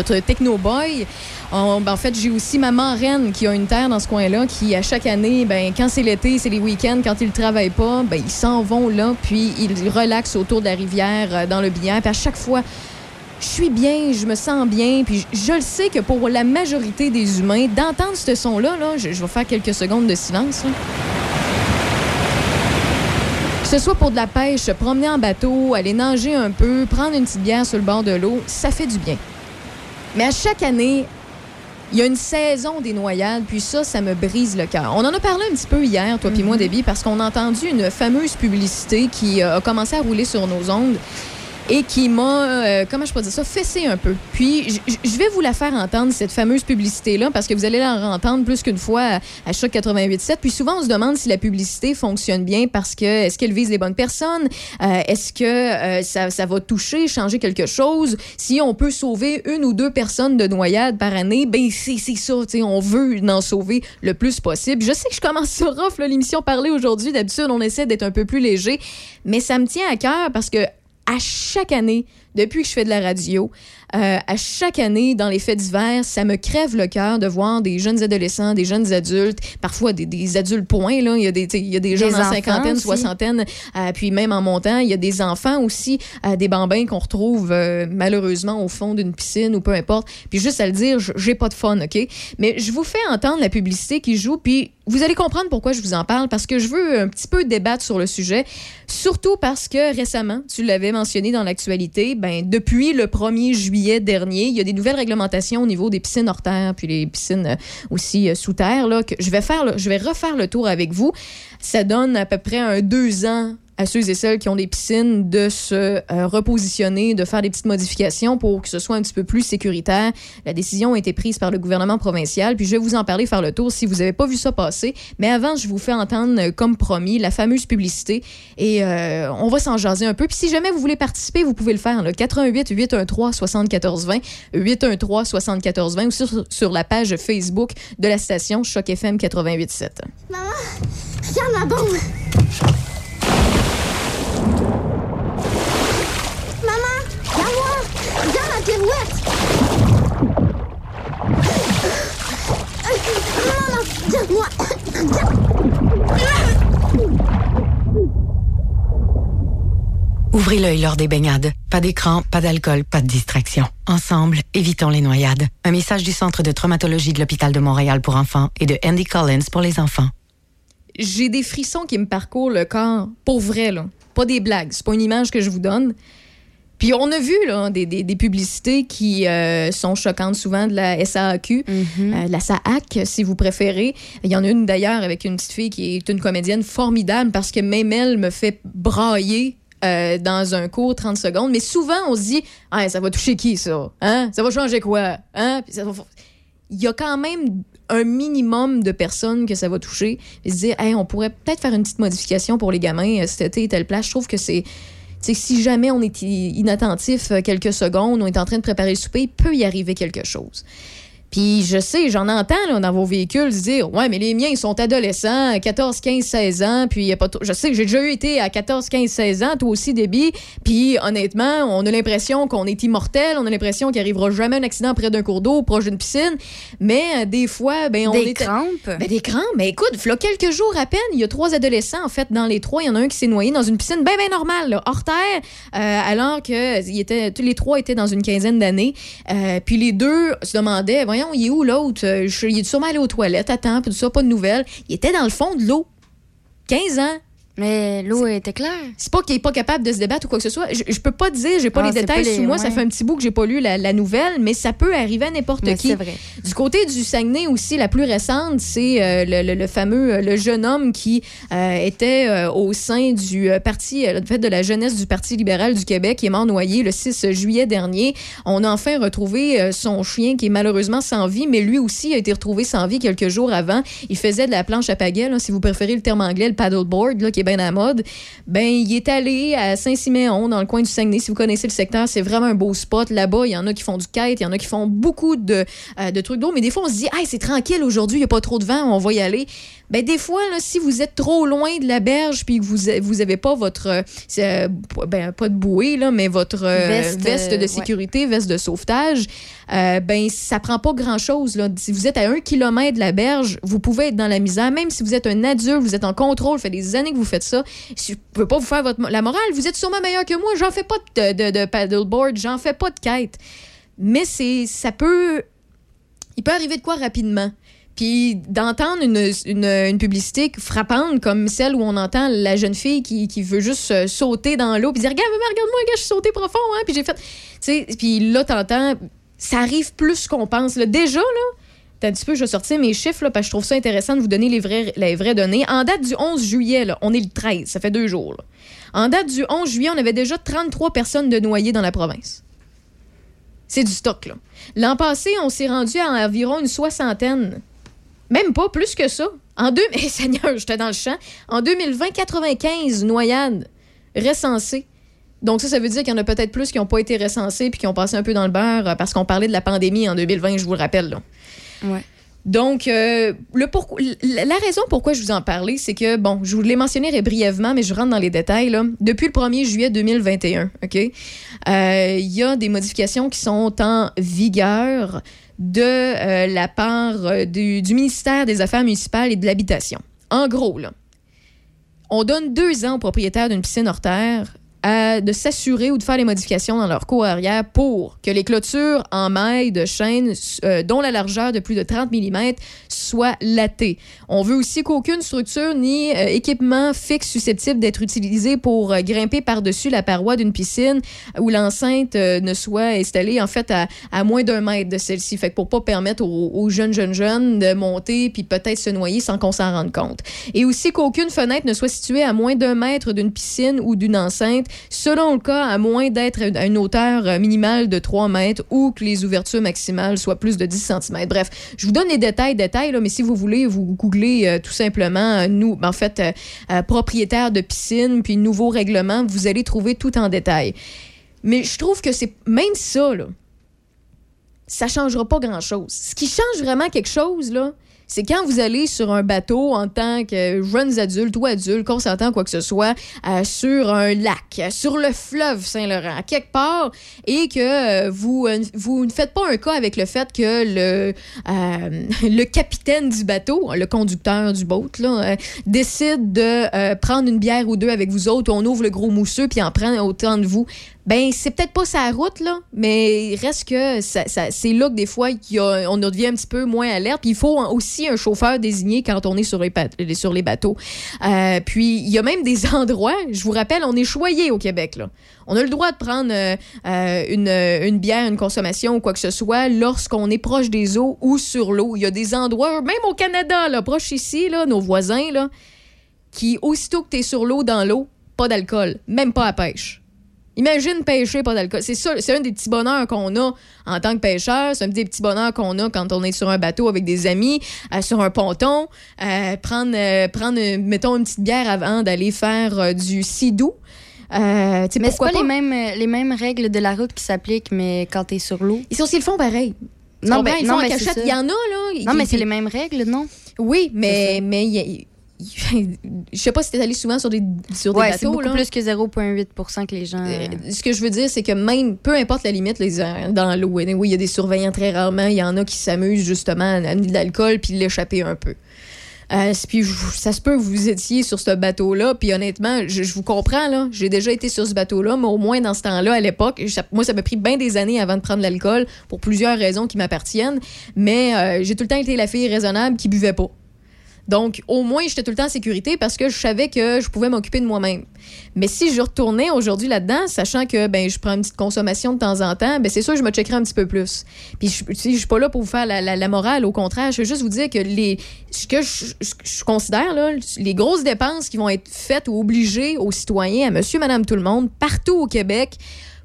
[SPEAKER 4] Notre techno boy. Ben, en fait, j'ai aussi ma marraine qui a une terre dans ce coin-là, qui à chaque année, ben, quand c'est l'été, c'est les week-ends, quand ils ne travaillent pas, ben, ils s'en vont là, puis ils relaxent autour de la rivière euh, dans le billard. Puis à chaque fois, je suis bien, je me sens bien, puis je, le sais que pour la majorité des humains, d'entendre ce son-là, là, je, vais faire quelques secondes de silence. Que ce soit pour de la pêche, promener en bateau, aller nager un peu, prendre une petite bière sur le bord de l'eau, ça fait du bien. Mais à chaque année, il y a une saison des noyades, puis ça, ça me brise le cœur. On en a parlé un petit peu hier, toi puis moi, Debbie, parce qu'on a entendu une fameuse publicité qui euh, a commencé à rouler sur nos ondes et qui m'a, euh, comment je peux dire ça, fessé un peu. Puis, je vais vous la faire entendre, cette fameuse publicité-là, parce que vous allez la entendre plus qu'une fois à, à Choc 88.7. Puis souvent, on se demande si la publicité fonctionne bien parce que est-ce qu'elle vise les bonnes personnes? Euh, est-ce que euh, ça, ça va toucher, changer quelque chose? Si on peut sauver une ou deux personnes de noyade par année, ben c'est ça, on veut en sauver le plus possible. Je sais que je commence rough, là, l'émission parler aujourd'hui. D'habitude, on essaie d'être un peu plus léger, mais ça me tient à cœur parce que à chaque année, depuis que je fais de la radio, euh, à chaque année, dans les faits divers, ça me crève le cœur de voir des jeunes adolescents, des jeunes adultes, parfois des, des adultes points. Là. Il, y a des, il y a des
[SPEAKER 21] Des
[SPEAKER 4] en cinquantaine,
[SPEAKER 21] aussi.
[SPEAKER 4] soixantaine, euh, puis même en montant, il y a des enfants aussi, euh, des bambins qu'on retrouve euh, malheureusement au fond d'une piscine ou peu importe. Puis juste à le dire, j'ai pas de fun, OK? Mais je vous fais entendre la publicité qui joue, puis vous allez comprendre pourquoi je vous en parle, parce que je veux un petit peu débattre sur le sujet, surtout parce que récemment, tu l'avais mentionné dans l'actualité, ben, depuis le 1er juillet dernier, il y a des nouvelles réglementations au niveau des piscines hors terre, puis les piscines euh, aussi euh, sous terre, là, que je vais, faire, je vais refaire le tour avec vous. Ça donne à peu près un deux ans à ceux et celles qui ont des piscines de se euh, repositionner, de faire des petites modifications pour que ce soit un petit peu plus sécuritaire. La décision a été prise par le gouvernement provincial, puis je vais vous en parler, faire le tour si vous n'avez pas vu ça passer. Mais avant, je vous fais entendre, euh, comme promis, la fameuse publicité et euh, on va s'en jaser un peu. Puis si jamais vous voulez participer, vous pouvez le faire. Là, 88 813 74 20 813 74 20 ou sur, sur la page Facebook de la station Choc FM 88.7.
[SPEAKER 22] Maman, regarde ma bombe. Maman, regarde-moi. Regarde ma pirouette. Maman, regarde-moi.
[SPEAKER 16] Ouvrez l'œil lors des baignades. Pas d'écran, pas d'alcool, pas de distraction. Ensemble, évitons les noyades. Un message du Centre de traumatologie de l'Hôpital de Montréal pour enfants et de Andy Collins pour les enfants.
[SPEAKER 4] j'ai des frissons qui me parcourent le corps, pour vrai, là. Pas des blagues, c'est pas une image que je vous donne. Puis on a vu là, des, des- des publicités qui euh, sont choquantes souvent de la SAAQ, euh, de la SAAC, si vous préférez. Il y en a une d'ailleurs avec une petite fille qui est une comédienne formidable parce que même elle me fait brailler euh, dans un court 30 secondes. Mais souvent, on se dit, ah, ça va toucher qui, ça? Hein? Ça va changer quoi? Hein? Puis ça va- il y a quand même un minimum de personnes que ça va toucher. Et se dire, hey, on pourrait peut-être faire une petite modification pour les gamins euh, cet été, telle place. Je trouve que c'est. Tu sais, si jamais on est inattentif euh, quelques secondes, on est en train de préparer le souper, il peut y arriver quelque chose. Puis je sais, j'en entends là, dans vos véhicules se dire Ouais, mais les miens, ils sont adolescents, 14, 15, 16 ans. Puis y a pas je sais que j'ai déjà été à 14, 15, 16 ans, toi aussi, Déby. Puis honnêtement, on a l'impression qu'on est immortel, on a l'impression qu'il arrivera jamais un accident près d'un cours d'eau, proche d'une piscine. Mais euh, des fois, ben, on
[SPEAKER 21] Des
[SPEAKER 4] est.
[SPEAKER 21] crampes?
[SPEAKER 4] Ben, des crampes. Mais écoute, il quelques jours à peine, il y a trois adolescents, en fait, dans les trois, il y en a un qui s'est noyé dans une piscine bien, bien normale, là, hors terre, euh, alors que il était, tous les trois étaient dans une quinzaine d'années. Euh, puis les deux se demandaient, voyons, il est où l'autre? Euh, Il est sûrement allé aux toilettes, attends, puis tout ça, pas de nouvelles. Il était dans le fond de l'eau. 15 ans.
[SPEAKER 21] Mais l'eau était claire.
[SPEAKER 4] C'est pas qu'il est pas capable de se débattre ou quoi que ce soit. Je, je peux pas dire, j'ai pas
[SPEAKER 21] Ah,
[SPEAKER 4] les détails
[SPEAKER 21] pas les-
[SPEAKER 4] sous moi. Ça fait un petit bout que j'ai pas lu la, la nouvelle, mais ça peut arriver à n'importe qui.
[SPEAKER 21] c'est vrai.
[SPEAKER 4] Du côté du Saguenay aussi, la plus récente, c'est euh, le, le- le fameux euh, le jeune homme qui euh, était euh, au sein du parti, en fait, de la jeunesse du Parti libéral du Québec, qui est mort noyé le 6 juillet dernier. On a enfin retrouvé son chien qui est malheureusement sans vie, mais lui aussi a été retrouvé sans vie quelques jours avant. Il faisait de la planche à pagaie, là, si vous préférez le terme anglais, le paddleboard, là, qui est à la mode. Ben, il est allé à Saint-Siméon, dans le coin du Saguenay. Si vous connaissez le secteur, c'est vraiment un beau spot. Là-bas, il y en a qui font du kite, il y en a qui font beaucoup de, euh, trucs d'eau. Mais des fois, on se dit, hey, c'est tranquille aujourd'hui, il n'y a pas trop de vent, on va y aller. Ben, des fois, là, si vous êtes trop loin de la berge puis que vous vous avez pas votre euh, euh, ben, pas de bouée là, mais votre euh,
[SPEAKER 21] Veste,
[SPEAKER 4] veste, de
[SPEAKER 21] ouais.
[SPEAKER 4] sécurité, veste de sauvetage, euh, ben ça prend pas grand chose là. Si vous êtes à un kilomètre de la berge, vous pouvez être dans la misère. Même si vous êtes un adulte, vous êtes en contrôle, ça fait des années que vous faites ça. Si je peux pas vous faire votre la morale, vous êtes sûrement meilleur que moi. J'en fais pas de, de, de paddleboard, j'en fais pas de kite. Mais c'est ça peut il peut arriver de quoi rapidement? Puis d'entendre une, une, publicité frappante comme celle où on entend la jeune fille qui, qui veut juste euh, sauter dans l'eau puis dire regarde regarde-moi gars je suis sauté profond hein puis j'ai fait tu sais puis là t'entends ça arrive plus qu'on pense là. déjà là un petit peu, je vais sortir mes chiffres là, parce que je trouve ça intéressant de vous donner les vraies, les vraies données. En date du 11 juillet, là, on est le 13, ça fait deux jours. là. En date du 11 juillet, on avait déjà 33 personnes de noyées dans la province. C'est du stock, là. L'an passé, on s'est rendu à environ une soixantaine. Même pas, plus que ça. En deux... Eh, Seigneur, j'étais dans le champ. En 2020, 95 noyades recensées. Donc ça, ça veut dire qu'il y en a peut-être plus qui n'ont pas été recensés puis qui ont passé un peu dans le beurre euh, parce qu'on parlait de la pandémie en 2020, je vous le rappelle. Là.
[SPEAKER 21] Ouais.
[SPEAKER 4] Donc, euh, le pourquoi- la raison pourquoi je vous en parlais, c'est que, bon, je vous l'ai mentionné brièvement, mais je rentre dans les détails. Là. Depuis le 1er juillet 2021, OK, euh, il y a des modifications qui sont en vigueur de euh, la part euh, du, ministère des Affaires municipales et de l'Habitation. En gros, on donne deux ans aux propriétaires d'une piscine hors terre de s'assurer ou de faire les modifications dans leur cour arrière pour que les clôtures en mailles de chaîne euh, dont la largeur de plus de 30 mm soit latée. On veut aussi qu'aucune structure ni euh, équipement fixe susceptible d'être utilisé pour euh, grimper par-dessus la paroi d'une piscine où l'enceinte euh, ne soit installée en fait à, à moins d'un mètre de celle-ci. Fait que pour pas permettre aux, aux jeunes, jeunes, jeunes de monter puis peut-être se noyer sans qu'on s'en rende compte. Et aussi qu'aucune fenêtre ne soit située à moins d'un mètre d'une piscine ou d'une enceinte, selon le cas, à moins d'être à une hauteur euh, minimale de 3 mètres ou que les ouvertures maximales soient plus de 10 cm. Bref, je vous donne les détails, détails, là, mais si vous voulez, vous googlez euh, tout simplement, euh, nous, en fait, euh, propriétaire de piscine, puis nouveau règlement, vous allez trouver tout en détail. Mais je trouve que c'est même ça, là, ça changera pas grand-chose. Ce qui change vraiment quelque chose, là, c'est quand vous allez sur un bateau en tant que jeunes adultes ou adultes, consentant quoi que ce soit, euh, sur un lac, sur le fleuve Saint-Laurent, quelque part, et que euh, vous, euh, vous ne faites pas un cas avec le fait que le, le capitaine du bateau, le conducteur du boat, décide de prendre une bière ou deux avec vous autres, on ouvre le gros mousseux puis en prend autant de vous. Ben, c'est peut-être pas sa route, là, mais il reste que ça, c'est là que des fois, on devient un petit peu moins alerte. Puis il faut aussi un chauffeur désigné quand on est sur les, sur les bateaux. Euh, puis il y a même des endroits, je vous rappelle, on est choyé au Québec, là. On a le droit de prendre euh, euh, une, une bière, une consommation ou quoi que ce soit lorsqu'on est proche des eaux ou sur l'eau. Il y a des endroits, même au Canada, là, proche ici, là, nos voisins, là, qui, aussitôt que tu es sur l'eau, dans l'eau, pas d'alcool, même pas à pêche. Imagine pêcher pas d'alcool. C'est ça, c'est un des petits bonheurs qu'on a en tant que pêcheur. C'est un des petits bonheurs qu'on a quand on est sur un bateau avec des amis, euh, sur un ponton. Euh, prendre, euh, prendre, mettons, une petite bière avant d'aller faire du sidou. Euh,
[SPEAKER 21] Mais c'est
[SPEAKER 4] pourquoi
[SPEAKER 21] pas, les mêmes, les mêmes règles de la route qui s'appliquent, mais quand t'es sur l'eau.
[SPEAKER 4] Ils sont aussi le font pareil.
[SPEAKER 21] Non, ben,
[SPEAKER 4] Ils
[SPEAKER 21] non,
[SPEAKER 4] font en cachette. Il y en a, là.
[SPEAKER 21] Non,
[SPEAKER 4] qui-
[SPEAKER 21] mais c'est les mêmes règles, non?
[SPEAKER 4] Oui, mais, mais il y a- je sais pas si t'es allé souvent sur des, sur des
[SPEAKER 21] Ouais,
[SPEAKER 4] bateaux.
[SPEAKER 21] beaucoup
[SPEAKER 4] là.
[SPEAKER 21] plus que 0,8 que les gens. euh,
[SPEAKER 4] Ce que je veux dire, c'est que même, peu importe la limite, les, euh, dans l'eau, oui, il y a des surveillants très rarement. Il y en a qui s'amusent justement à amener de l'alcool puis l'échapper un peu. Euh, puis ça se peut que vous étiez sur ce bateau-là, puis honnêtement, je, je vous comprends, là. J'ai déjà été sur ce bateau-là, mais au moins dans ce temps-là, à l'époque, moi, ça m'a pris bien des années avant de prendre l'alcool pour plusieurs raisons qui m'appartiennent, mais euh, j'ai tout le temps été la fille raisonnable qui buvait pas. Donc, au moins, j'étais tout le temps en sécurité parce que je savais que je pouvais m'occuper de moi-même. Mais si je retournais aujourd'hui là-dedans, sachant que ben, je prends une petite consommation de temps en temps, ben, c'est sûr je me checkerais un petit peu plus. Puis, je, je suis pas là pour vous faire la, la- morale. Au contraire, je veux juste vous dire que les, ce que je, je considère, là, les grosses dépenses qui vont être faites ou obligées aux citoyens, à monsieur, madame, tout le monde, partout au Québec,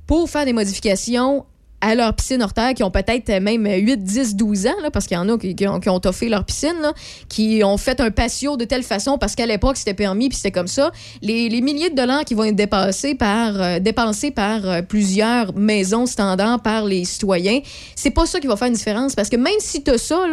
[SPEAKER 4] pour faire des modifications à leur piscine hors terre, qui ont peut-être même 8, 10, 12 ans, là, parce qu'il y en a qui, ont, qui ont toffé leur piscine, qui ont fait un patio de telle façon parce qu'à l'époque, c'était permis, puis c'était comme ça. Les, les milliers de dollars qui vont être dépassés par, euh, dépensés par euh, plusieurs maisons standards par les citoyens, c'est pas ça qui va faire une différence, parce que même si tu as ça,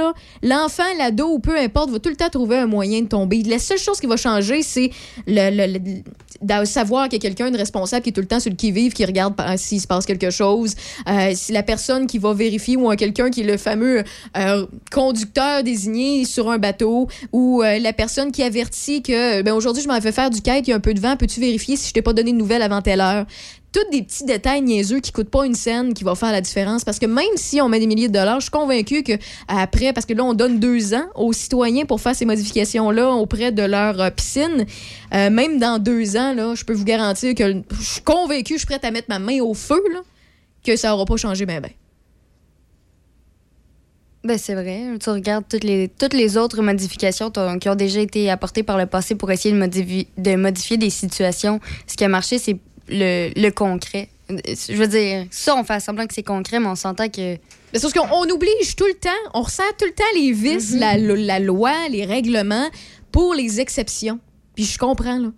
[SPEAKER 4] l'enfant, l'ado ou peu importe, va tout le temps trouver un moyen de tomber. La seule chose qui va changer, c'est le, le- de savoir qu'il y a quelqu'un de responsable qui est tout le temps sur le qui-vive, qui regarde s'il se passe quelque chose. Euh, si la personne qui va vérifier ou un quelqu'un qui est le fameux euh, conducteur désigné sur un bateau ou euh, la personne qui avertit que ben, aujourd'hui, je m'en fais faire du kite, il y a un peu de vent, peux-tu vérifier si je t'ai pas donné de nouvelles avant telle heure? Tous des petits détails niaiseux qui coûtent pas une scène qui va faire la différence. Parce que même si on met des milliers de dollars, je suis convaincue que après, parce que là, on donne deux ans aux citoyens pour faire ces modifications-là auprès de leur euh, piscine, même dans deux ans, là, je peux vous garantir que je suis convaincue, je suis prête à mettre ma main au feu, que ça n'aura pas changé ben ben.
[SPEAKER 21] Ben, c'est vrai. Tu regardes toutes les, toutes les autres modifications qui ont déjà été apportées par le passé pour essayer de, modifi- de modifier des situations. Ce qui a marché, c'est le, le concret. Je veux dire, ça, on fait semblant que c'est concret, mais on s'entend que.
[SPEAKER 4] Mais c'est parce qu'on on oblige tout le temps, on ressent tout le temps les vices, la, la loi, les règlements pour les exceptions. Puis je comprends, là.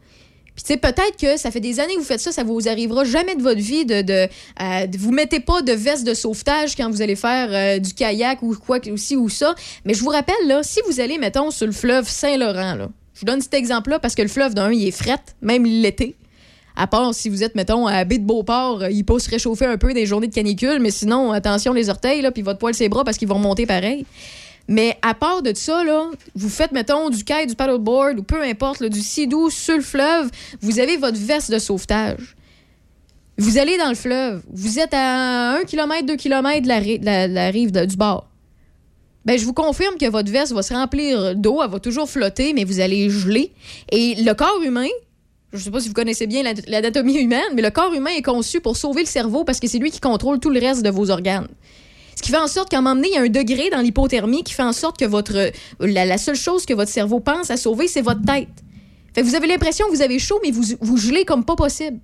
[SPEAKER 4] Puis, tu sais, peut-être que ça fait des années que vous faites ça, ça vous arrivera jamais de votre vie de. de, euh, vous mettez pas de veste de sauvetage quand vous allez faire euh, du kayak ou quoi que aussi ou ça. Mais je vous rappelle, là, si vous allez, mettons, sur le fleuve Saint-Laurent, là, je vous donne cet exemple-là parce que le fleuve, d'un, il est fret, même l'été. À part si vous êtes, mettons, à baie de Beauport, euh, il peut se réchauffer un peu des journées de canicule, mais sinon, attention les orteils, là, puis votre poil ses bras parce qu'ils vont remonter pareil. Mais à part de ça, là, vous faites, mettons, du kite, du paddleboard ou peu importe, là, du sidou sur le fleuve, vous avez votre veste de sauvetage. Vous allez dans le fleuve, vous êtes à 1 km, 2 km de la, de la- rive de- du bord. Ben, je vous confirme que votre veste va se remplir d'eau, elle va toujours flotter, mais vous allez geler. Et le corps humain, je sais pas si vous connaissez bien l'anatomie humaine, mais le corps humain est conçu pour sauver le cerveau parce que c'est lui qui contrôle tout le reste de vos organes. Ce qui fait en sorte qu'à un moment donné, il y a un degré dans l'hypothermie qui fait en sorte que votre la, seule chose que votre cerveau pense à sauver, c'est votre tête. Fait que vous avez l'impression que vous avez chaud, mais vous, vous gelez comme pas possible.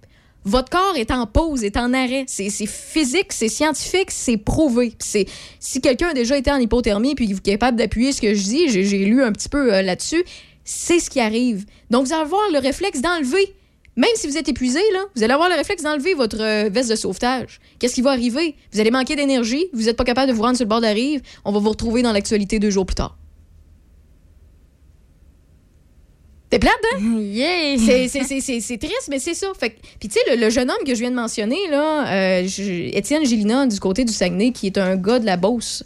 [SPEAKER 4] Votre corps est en pause, est en arrêt. C'est physique, c'est scientifique, c'est prouvé. Si quelqu'un a déjà été en hypothermie puis est capable d'appuyer ce que je dis, j'ai j'ai lu un petit peu euh, là-dessus, c'est ce qui arrive. Donc, vous allez avoir le réflexe d'enlever. Même si vous êtes épuisé, là, vous allez avoir le réflexe d'enlever votre euh, veste de sauvetage. Qu'est-ce qui va arriver? Vous allez manquer d'énergie, vous n'êtes pas capable de vous rendre sur le bord de la rive, on va vous retrouver dans l'actualité deux jours plus tard. T'es plate, hein?
[SPEAKER 21] Yeah!
[SPEAKER 4] C'est- c'est- c'est- C'est c'est triste, mais c'est ça. Fait que- Puis, tu sais, le, le jeune homme que je viens de mentionner, là, euh, je- Étienne Gélina, du côté du Saguenay, qui est un gars de la Beauce.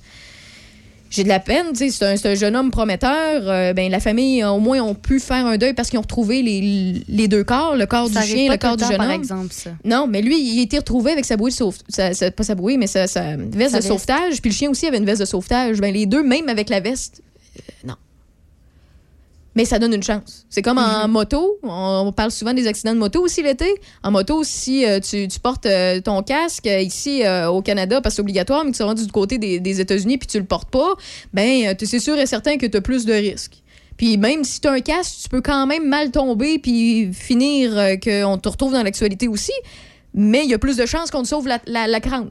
[SPEAKER 4] J'ai de la peine, tu sais, c'est un, jeune homme prometteur. Euh, ben, la famille, au moins, ont pu faire un deuil parce qu'ils ont retrouvé les, les deux corps, le corps
[SPEAKER 21] Ça
[SPEAKER 4] du chien,
[SPEAKER 21] pas
[SPEAKER 4] le corps du jeune
[SPEAKER 21] par
[SPEAKER 4] homme.
[SPEAKER 21] exemple, ça.
[SPEAKER 4] Non, mais lui, il a été retrouvé avec sa bouée de sauvetage. Sa, sa- pas sa bouée, mais sa, sa veste de
[SPEAKER 21] veste.
[SPEAKER 4] sauvetage. Puis le chien aussi avait une veste de sauvetage. Ben, les deux, même avec la veste, euh, non. Mais ça donne une chance. C'est comme en moto. On parle souvent des accidents de moto aussi l'été. En moto, si euh, tu, tu portes euh, ton casque euh, ici euh, au Canada, parce que c'est obligatoire, mais que tu es rendu du côté des, des États-Unis puis tu le portes pas, ben c'est sûr et certain que tu as plus de risques. Puis même si tu as un casque, tu peux quand même mal tomber puis finir qu'on te retrouve dans l'actualité aussi. Mais il y a plus de chances qu'on te sauve la, la, la crâne.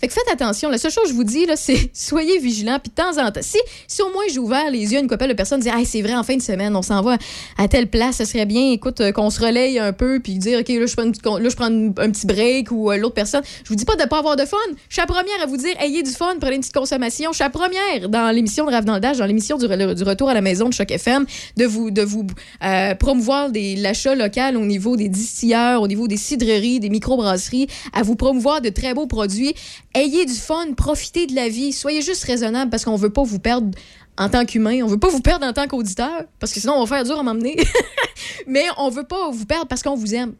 [SPEAKER 4] Fait que faites attention. La seule chose que je vous dis, c'est soyez vigilants. Puis de temps en temps, si, si au moins j'ai ouvert les yeux à une couple de personnes, dire, hey, c'est vrai, en fin de semaine, on s'en va à telle place, ce serait bien, écoute, euh, qu'on se relaye un peu, puis dire, OK, là, je prends, une là, je prends un petit break ou euh, l'autre personne. Je vous dis pas de pas avoir de fun. Je suis la première à vous dire, ayez du fun, prenez une petite consommation. Je suis la première dans l'émission de Rave dans dans l'émission du, re- du retour à la maison de Choc FM, de vous, de vous euh, promouvoir l'achat local au niveau des distilleurs, au niveau des cidreries, des microbrasseries, à vous promouvoir de très beaux produits. Ayez du fun, profitez de la vie, soyez juste raisonnable parce qu'on veut pas vous perdre en tant qu'humain, on veut pas vous perdre en tant qu'auditeur parce que sinon on va faire dur à m'emmener. Mais on veut pas vous perdre parce qu'on vous aime.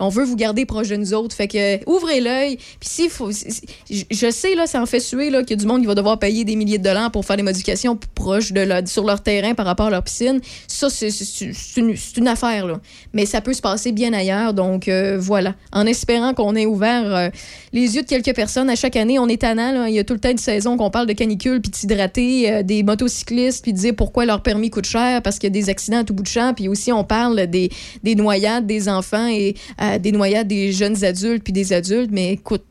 [SPEAKER 4] On veut vous garder proche de nous autres. Fait que ouvrez l'œil. Puis faut. si- si- je- sais, là, ça en fait suer, là, qu'il y a du monde qui va devoir payer des milliers de dollars pour faire des modifications proches de la- sur leur terrain par rapport à leur piscine. Ça, c'est une, affaire, là. Mais ça peut se passer bien ailleurs. Donc, euh, voilà. En espérant qu'on ait ouvert euh, les yeux de quelques personnes à chaque année, on est tannant, là. Il y a tout le temps une saison qu'on parle de canicule, puis de s'hydrater, euh, des motocyclistes, puis de dire pourquoi leur permis coûte cher parce qu'il y a des accidents à tout bout de champ. Puis aussi, on parle des, des noyades des enfants et des noyades des jeunes adultes, puis des adultes. Mais écoute,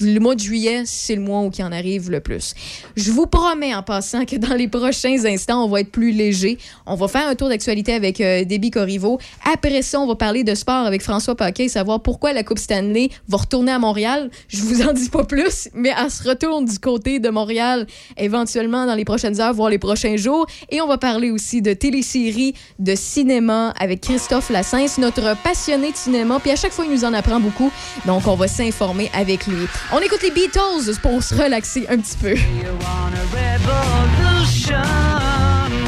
[SPEAKER 4] le mois de juillet, c'est le mois où il en arrive le plus. Je vous promets en passant que dans les prochains instants, on va être plus léger. On va faire un tour d'actualité avec euh, Déby Corriveau. Après ça, on va parler de sport avec François Paquet, savoir pourquoi la Coupe Stanley va retourner à Montréal. Je vous en dis pas plus, mais elle se retourne du côté de Montréal éventuellement dans les prochaines heures, voire les prochains jours. Et on va parler aussi de téléséries, de cinéma avec Christophe Lassens, notre passionné de cinéma. Puis à chaque fois, il nous en apprend beaucoup. Donc, on va s'informer avec lui. On écoute les Beatles pour se relaxer un petit peu.
[SPEAKER 18] revolution?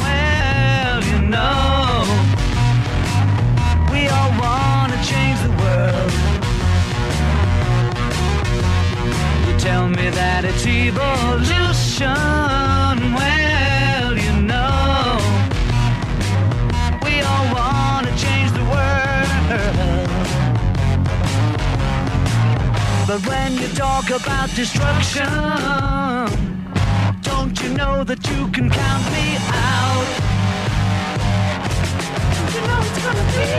[SPEAKER 18] Well, you know, we all want to change the world. You tell me that it's evolution. But when you talk about destruction, don't you know that you can count me out? You know it's gonna be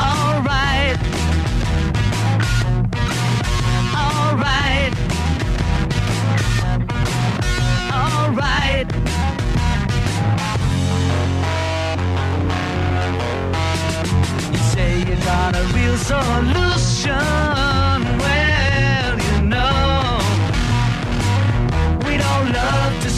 [SPEAKER 18] alright. Alright. Alright. You say you got a real solution.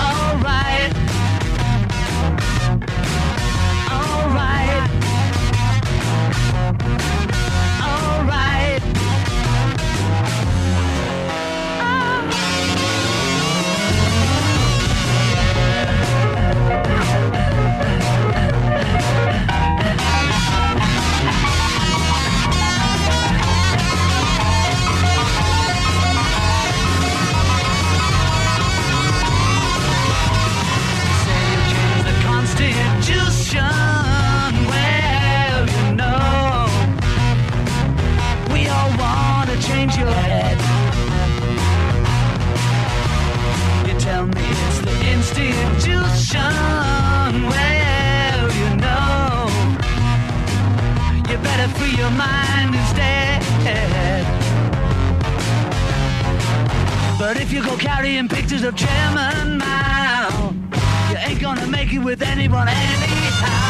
[SPEAKER 18] Alright. Alright. But if you go carrying pictures of Mao, you ain't gonna make it with anyone anyhow.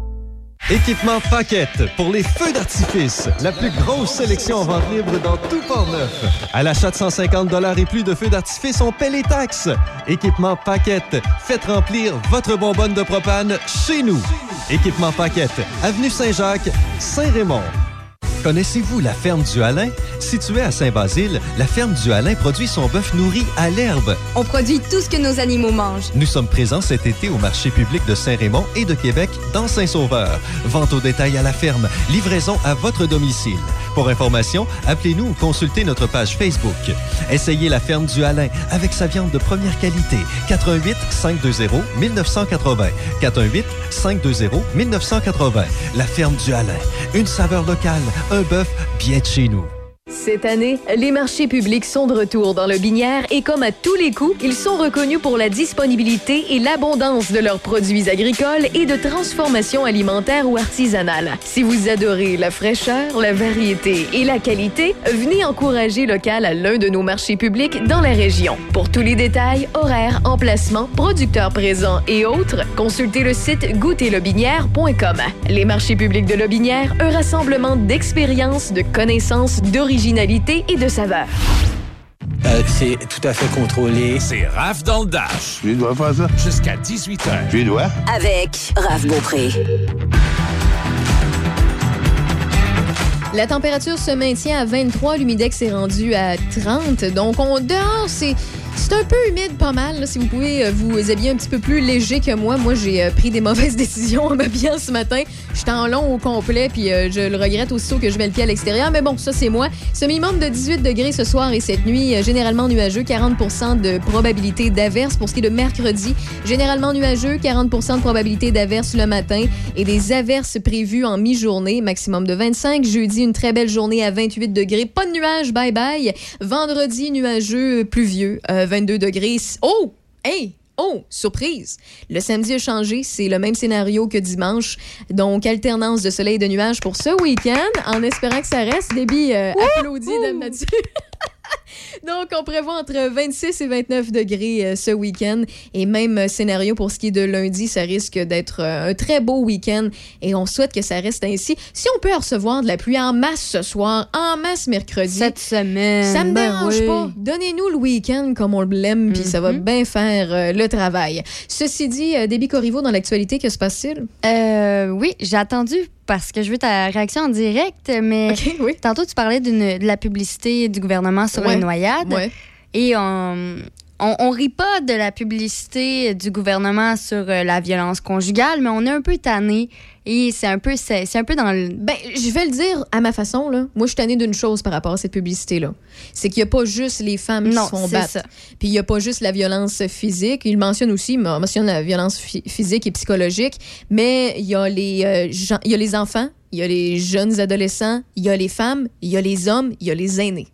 [SPEAKER 17] Équipement Paquette pour les feux d'artifice. La plus grosse sélection en vente libre dans tout Port-Neuf. À l'achat de 150 et plus de feux d'artifice, on paie les taxes. Équipement Paquette. Faites remplir votre bonbonne de propane chez nous. Équipement Paquette. Avenue Saint-Jacques, Saint-Raymond. Connaissez-vous la ferme du Alain? Située à Saint-Basile, la ferme du Alain produit son bœuf nourri à l'herbe.
[SPEAKER 21] On produit tout ce que nos animaux mangent.
[SPEAKER 17] Nous sommes présents cet été au marché public de Saint-Raymond et de Québec dans Saint-Sauveur. Vente au détail à la ferme, livraison à votre domicile. Pour information, appelez-nous ou consultez notre page Facebook. Essayez la ferme du Alain avec sa viande de première qualité. 88 520 1980. 88 520 1980. La ferme du Alain. Une saveur locale, un bœuf bien de chez nous.
[SPEAKER 4] Cette année, les marchés publics sont de retour dans le Binière et comme à tous les coups, ils sont reconnus pour la disponibilité et l'abondance de leurs produits agricoles et de transformation alimentaire ou artisanale. Si vous adorez la fraîcheur, la variété et la qualité, venez encourager local à l'un de nos marchés publics dans la région. Pour tous les détails, horaires, emplacements, producteurs présents et autres, consultez le site goûterlebinière.com. Les marchés publics de Lobinière, un rassemblement d'expériences, de connaissances, et de saveur.
[SPEAKER 23] Euh, c'est tout à fait contrôlé.
[SPEAKER 1] C'est Raph dans le Dash.
[SPEAKER 12] Tu dois faire ça?
[SPEAKER 1] Jusqu'à 18h.
[SPEAKER 12] Tu dois?
[SPEAKER 24] Avec Raph Beaupré.
[SPEAKER 4] La température se maintient à 23, l'humidex est rendu à 30. Donc, on dehors, c'est c'est un peu humide, pas mal. Si vous pouvez euh, vous habiller un petit peu plus léger que moi. Moi, j'ai euh, pris des mauvaises décisions en m'habillant ce matin. J'étais en long au complet, puis euh, je le regrette aussitôt que je mets le pied à l'extérieur. Mais bon, ça, c'est moi. Ce minimum de 18 degrés ce soir et cette nuit, généralement nuageux, 40 de probabilité d'averse. Pour ce qui est de mercredi, généralement nuageux, 40% de probabilité d'averse le matin et des averses prévues en mi-journée, maximum de 25. Jeudi, une très belle journée à 28 degrés. Pas de nuages, bye bye. Vendredi, nuageux, pluvieux, 22 degrés. Oh! Hey! Oh, surprise! Le samedi a changé, c'est le même scénario que dimanche. Donc, alternance de soleil et de nuages pour ce week-end, en espérant que ça reste. Débit euh, applaudit Dame Nature. Donc, on prévoit entre 26 et 29 degrés euh, ce week-end. Et même euh, scénario pour ce qui est de lundi, ça risque d'être euh, un très beau week-end. Et on souhaite que ça reste ainsi. Si on peut recevoir de la pluie en masse ce soir, en masse mercredi.
[SPEAKER 21] Cette semaine.
[SPEAKER 4] Ça me
[SPEAKER 21] ben
[SPEAKER 4] dérange
[SPEAKER 21] oui.
[SPEAKER 4] pas. Donnez-nous le week-end comme on l'aime, puis ça va bien faire euh, le travail. Ceci dit, Déby Corriveau, dans l'actualité, que se passe-t-il?
[SPEAKER 21] Oui, j'ai attendu parce que je veux ta réaction en direct, mais tantôt tu parlais de la publicité du gouvernement sur
[SPEAKER 4] Ouais, ouais.
[SPEAKER 21] Et on, on, on rit pas de la publicité du gouvernement sur euh, la violence conjugale, mais on est un peu tanné et c'est un peu c'est c'est un peu dans le
[SPEAKER 4] Ben, je vais le dire à ma façon, là. Moi, je suis tannée d'une chose par rapport à cette publicité-là. C'est qu'il n'y a pas juste les femmes qui se font battre.
[SPEAKER 21] ça.
[SPEAKER 4] Puis il n'y a pas juste la violence physique. Il mentionne aussi, il mentionne la violence phy- physique et psychologique, mais il y, a les, euh, gens- il y a les enfants, il y a les jeunes adolescents, il y a les femmes, il y a les hommes, il y a les aînés.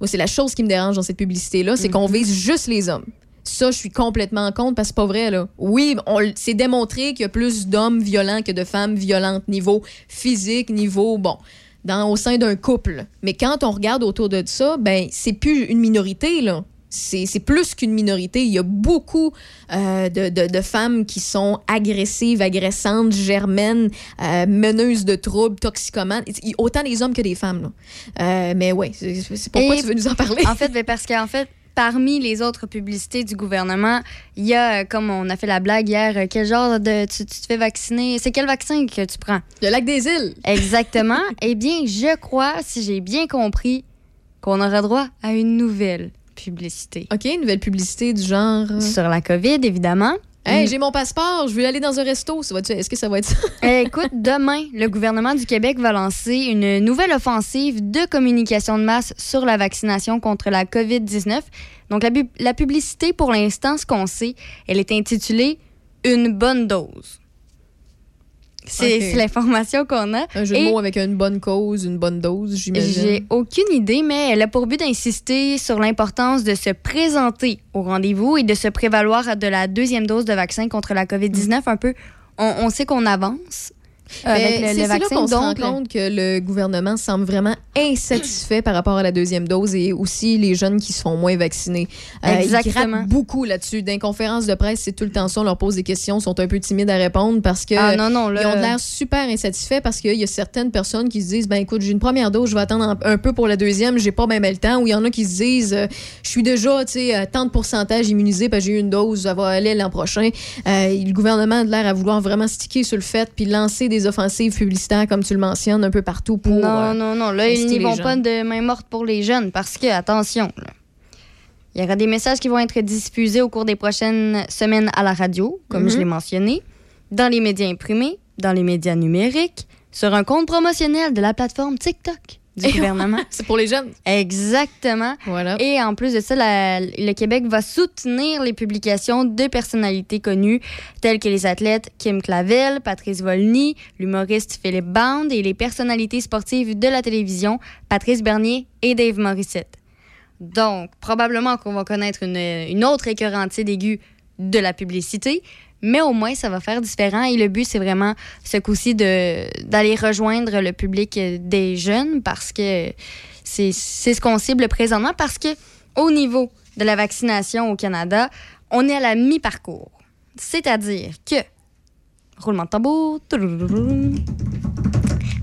[SPEAKER 4] Moi, c'est la chose qui me dérange dans cette publicité-là, c'est qu'on vise juste les hommes. Ça, je suis complètement en compte parce que c'est pas vrai, là. Oui, c'est démontré qu'il y a plus d'hommes violents que de femmes violentes, niveau physique, niveau, bon, dans, au sein d'un couple. Mais quand on regarde autour de ça, ben, c'est plus une minorité, là. C'est plus qu'une minorité. Il y a beaucoup euh, de, de- de femmes qui sont agressives, agressantes, germaines, euh, meneuses de troubles, toxicomanes. Autant les hommes que les femmes. là. Euh, mais ouais, c'est pourquoi
[SPEAKER 21] Et-
[SPEAKER 4] tu veux nous en parler?
[SPEAKER 21] En fait, ben, parce qu'en fait, parmi les autres publicités du gouvernement, il y a, comme on a fait la blague hier, quel genre de. Tu, tu te fais vacciner? C'est quel vaccin que tu prends?
[SPEAKER 4] Le lac des îles.
[SPEAKER 21] Exactement. eh bien, je crois, si j'ai bien compris, qu'on aura droit à une nouvelle publicité.
[SPEAKER 4] OK, une nouvelle publicité du genre. euh,
[SPEAKER 21] Sur la COVID, évidemment.
[SPEAKER 4] Hey, j'ai mon passeport, je veux aller dans un resto. Ça va-tu- Est-ce que ça va être ça?
[SPEAKER 21] Eh, écoute, demain, le gouvernement du Québec va lancer une nouvelle offensive de communication de masse sur la vaccination contre la COVID-19. Donc, la, la publicité, pour l'instant, ce qu'on sait, elle est intitulée Une bonne dose. C'est l'information qu'on a.
[SPEAKER 4] Un jeu de mots avec une bonne cause, une bonne dose, j'imagine.
[SPEAKER 21] J'ai aucune idée, mais elle a pour but d'insister sur l'importance de se présenter au rendez-vous et de se prévaloir de la deuxième dose de vaccin contre la COVID-19. Un peu, on, on sait qu'on avance avec le,
[SPEAKER 4] c'est- là qu'on se rend compte que le gouvernement semble vraiment insatisfait par rapport à la deuxième dose et aussi les jeunes qui se font moins vacciner. Euh, ils
[SPEAKER 21] Exactement.
[SPEAKER 4] beaucoup là-dessus. Dans les conférences de presse, c'est tout le temps ça. On leur pose des questions, ils sont un peu timides à répondre parce que
[SPEAKER 21] Ah, non, non, là-
[SPEAKER 4] ils ont l'air super insatisfaits parce qu'il y a certaines personnes qui se disent ben écoute, j'ai une première dose, je vais attendre un, un peu pour la deuxième, j'ai pas même le temps. Ou il y en a qui se disent euh, je suis déjà tu sais à tant de pourcentage immunisé parce que j'ai eu une dose, ça va aller l'an prochain. Euh, le gouvernement a l'air à vouloir vraiment sticker sur le fait puis lancer des offensives publicitaires comme tu le mentionnes un peu partout pour
[SPEAKER 21] non,
[SPEAKER 4] euh,
[SPEAKER 21] non, non. Là, ils n'y vont pas de main morte pour les jeunes parce que, attention, là, il y aura des messages qui vont être diffusés au cours des prochaines semaines à la radio, comme
[SPEAKER 4] Mhm.
[SPEAKER 21] je l'ai mentionné, dans les médias imprimés, dans les médias numériques, sur un compte promotionnel de la plateforme TikTok du gouvernement.
[SPEAKER 4] C'est pour les jeunes.
[SPEAKER 21] Exactement.
[SPEAKER 4] Voilà.
[SPEAKER 21] Et en plus de ça, la- le Québec va soutenir les publications de personnalités connues telles que les athlètes Kim Clavel, Patrice Volny, l'humoriste Philippe Bound et les personnalités sportives de la télévision Patrice Bernier et Dave Morissette. Donc, probablement qu'on va connaître une, une autre écœurantide aiguë de la publicité, mais au moins, ça va faire différent. Et le but, c'est vraiment, ce coup-ci, d'aller rejoindre le public euh, des jeunes parce que c'est ce qu'on cible présentement. Parce que au niveau de la vaccination au Canada, on est à la mi-parcours. C'est-à-dire que, roulement de tambour.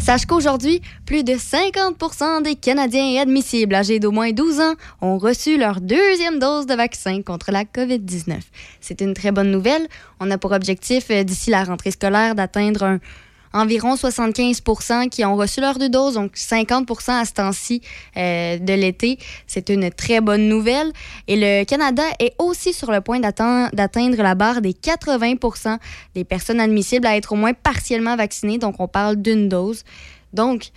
[SPEAKER 21] Sache qu'aujourd'hui, plus de 50% des Canadiens admissibles âgés d'au moins 12 ans ont reçu leur deuxième dose de vaccin contre la COVID-19. C'est une très bonne nouvelle. On a pour objectif, euh, d'ici la rentrée scolaire, d'atteindre un, environ 75 qui ont reçu leur deux doses, donc 50% à ce temps-ci euh, de l'été. C'est une très bonne nouvelle. Et le Canada est aussi sur le point d'atteindre la barre des 80% des personnes admissibles à être au moins partiellement vaccinées. Donc, on parle d'une dose. Donc,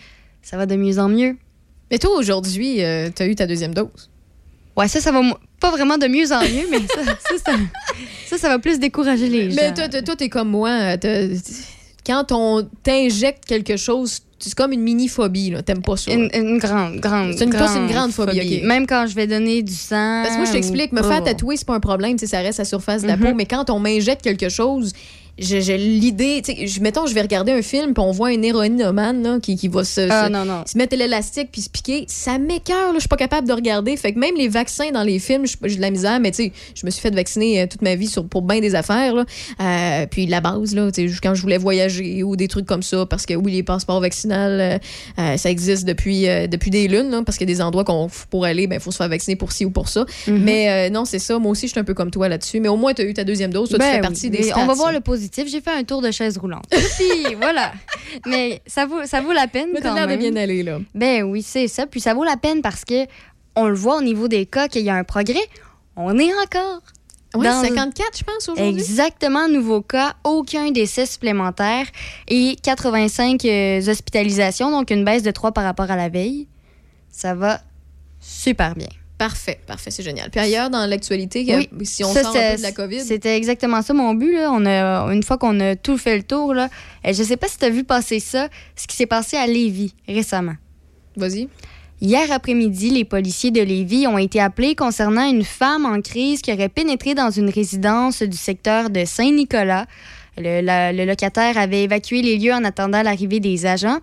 [SPEAKER 21] ça va de mieux en mieux.
[SPEAKER 4] Mais toi, aujourd'hui, tu as eu ta deuxième dose.
[SPEAKER 21] Ouais, ça, ça va pas vraiment de mieux en mieux, mais ça, ça, ça, va plus décourager les gens.
[SPEAKER 4] Mais toi, toi, t'es comme moi. euh, Quand on t'injecte quelque chose, c'est comme une mini-phobie. là. T'aimes pas ça.
[SPEAKER 21] Une, une grande, grande.
[SPEAKER 4] C'est une- c'est une grande phobie.
[SPEAKER 21] Même quand je vais donner du sang.
[SPEAKER 4] Parce que moi, je t'explique, me faire tatouer, c'est pas un problème, ça reste à la surface de la
[SPEAKER 21] Mhm.
[SPEAKER 4] peau, mais quand on m'injecte quelque chose, j'ai j'ai l'idée, tu sais, je- mettons, je vais regarder un film, puis on voit un héroïnomane là, qui, qui va se,
[SPEAKER 21] Ah,
[SPEAKER 4] se-
[SPEAKER 21] non, non.
[SPEAKER 4] se mettre l'élastique puis se piquer, ça m'écœure, là, je suis pas capable de regarder. Fait que même les vaccins dans les films, je- j'ai de la misère, mais tu sais, je me suis fait vacciner euh, toute ma vie sur, pour bien des affaires, là. Euh, puis la base, là, tu sais, quand je voulais voyager ou des trucs comme ça, parce que oui, les passeports vaccinaux, euh, euh, ça existe depuis, euh, depuis des lunes, là, parce qu'il y a des endroits qu'on pour aller, ben, faut se faire vacciner pour ci ou pour ça.
[SPEAKER 21] Mhm.
[SPEAKER 4] Mais euh, non, c'est ça. Moi aussi, je suis un peu comme toi là-dessus. Mais au moins, tu as eu ta deuxième dose. Toi, tu
[SPEAKER 21] Ben
[SPEAKER 4] fais
[SPEAKER 21] oui,
[SPEAKER 4] partie des stats,
[SPEAKER 21] On va voir le positif. J'ai fait un tour de chaise roulante. Puis voilà. Mais ça vaut, ça vaut la peine
[SPEAKER 4] Mais
[SPEAKER 21] quand
[SPEAKER 4] l'air de
[SPEAKER 21] même.
[SPEAKER 4] bien aller, là.
[SPEAKER 21] Ben oui, c'est ça. Puis ça vaut la peine parce que on le voit au niveau des cas qu'il y a un progrès. On est encore.
[SPEAKER 4] Ouais,
[SPEAKER 21] dans-
[SPEAKER 4] 54, je pense, aujourd'hui.
[SPEAKER 21] Exactement, nouveau cas, aucun décès supplémentaire et 85 euh, hospitalisations, donc une baisse de 3 par rapport à la veille. Ça va super bien.
[SPEAKER 4] Parfait, parfait, c'est génial. Puis ailleurs, dans l'actualité,
[SPEAKER 21] Oui.
[SPEAKER 4] si on
[SPEAKER 21] Ça,
[SPEAKER 4] sort un peu de la COVID?
[SPEAKER 21] C'était exactement ça mon but. Là. On a, une fois qu'on a tout fait le tour, là, euh, je sais pas si tu as vu passer ça, ce qui s'est passé à Lévis récemment.
[SPEAKER 4] Vas-y.
[SPEAKER 21] Hier après-midi, les policiers de Lévis ont été appelés concernant une femme en crise qui aurait pénétré dans une résidence du secteur de Saint-Nicolas. Le, la- le locataire avait évacué les lieux en attendant l'arrivée des agents.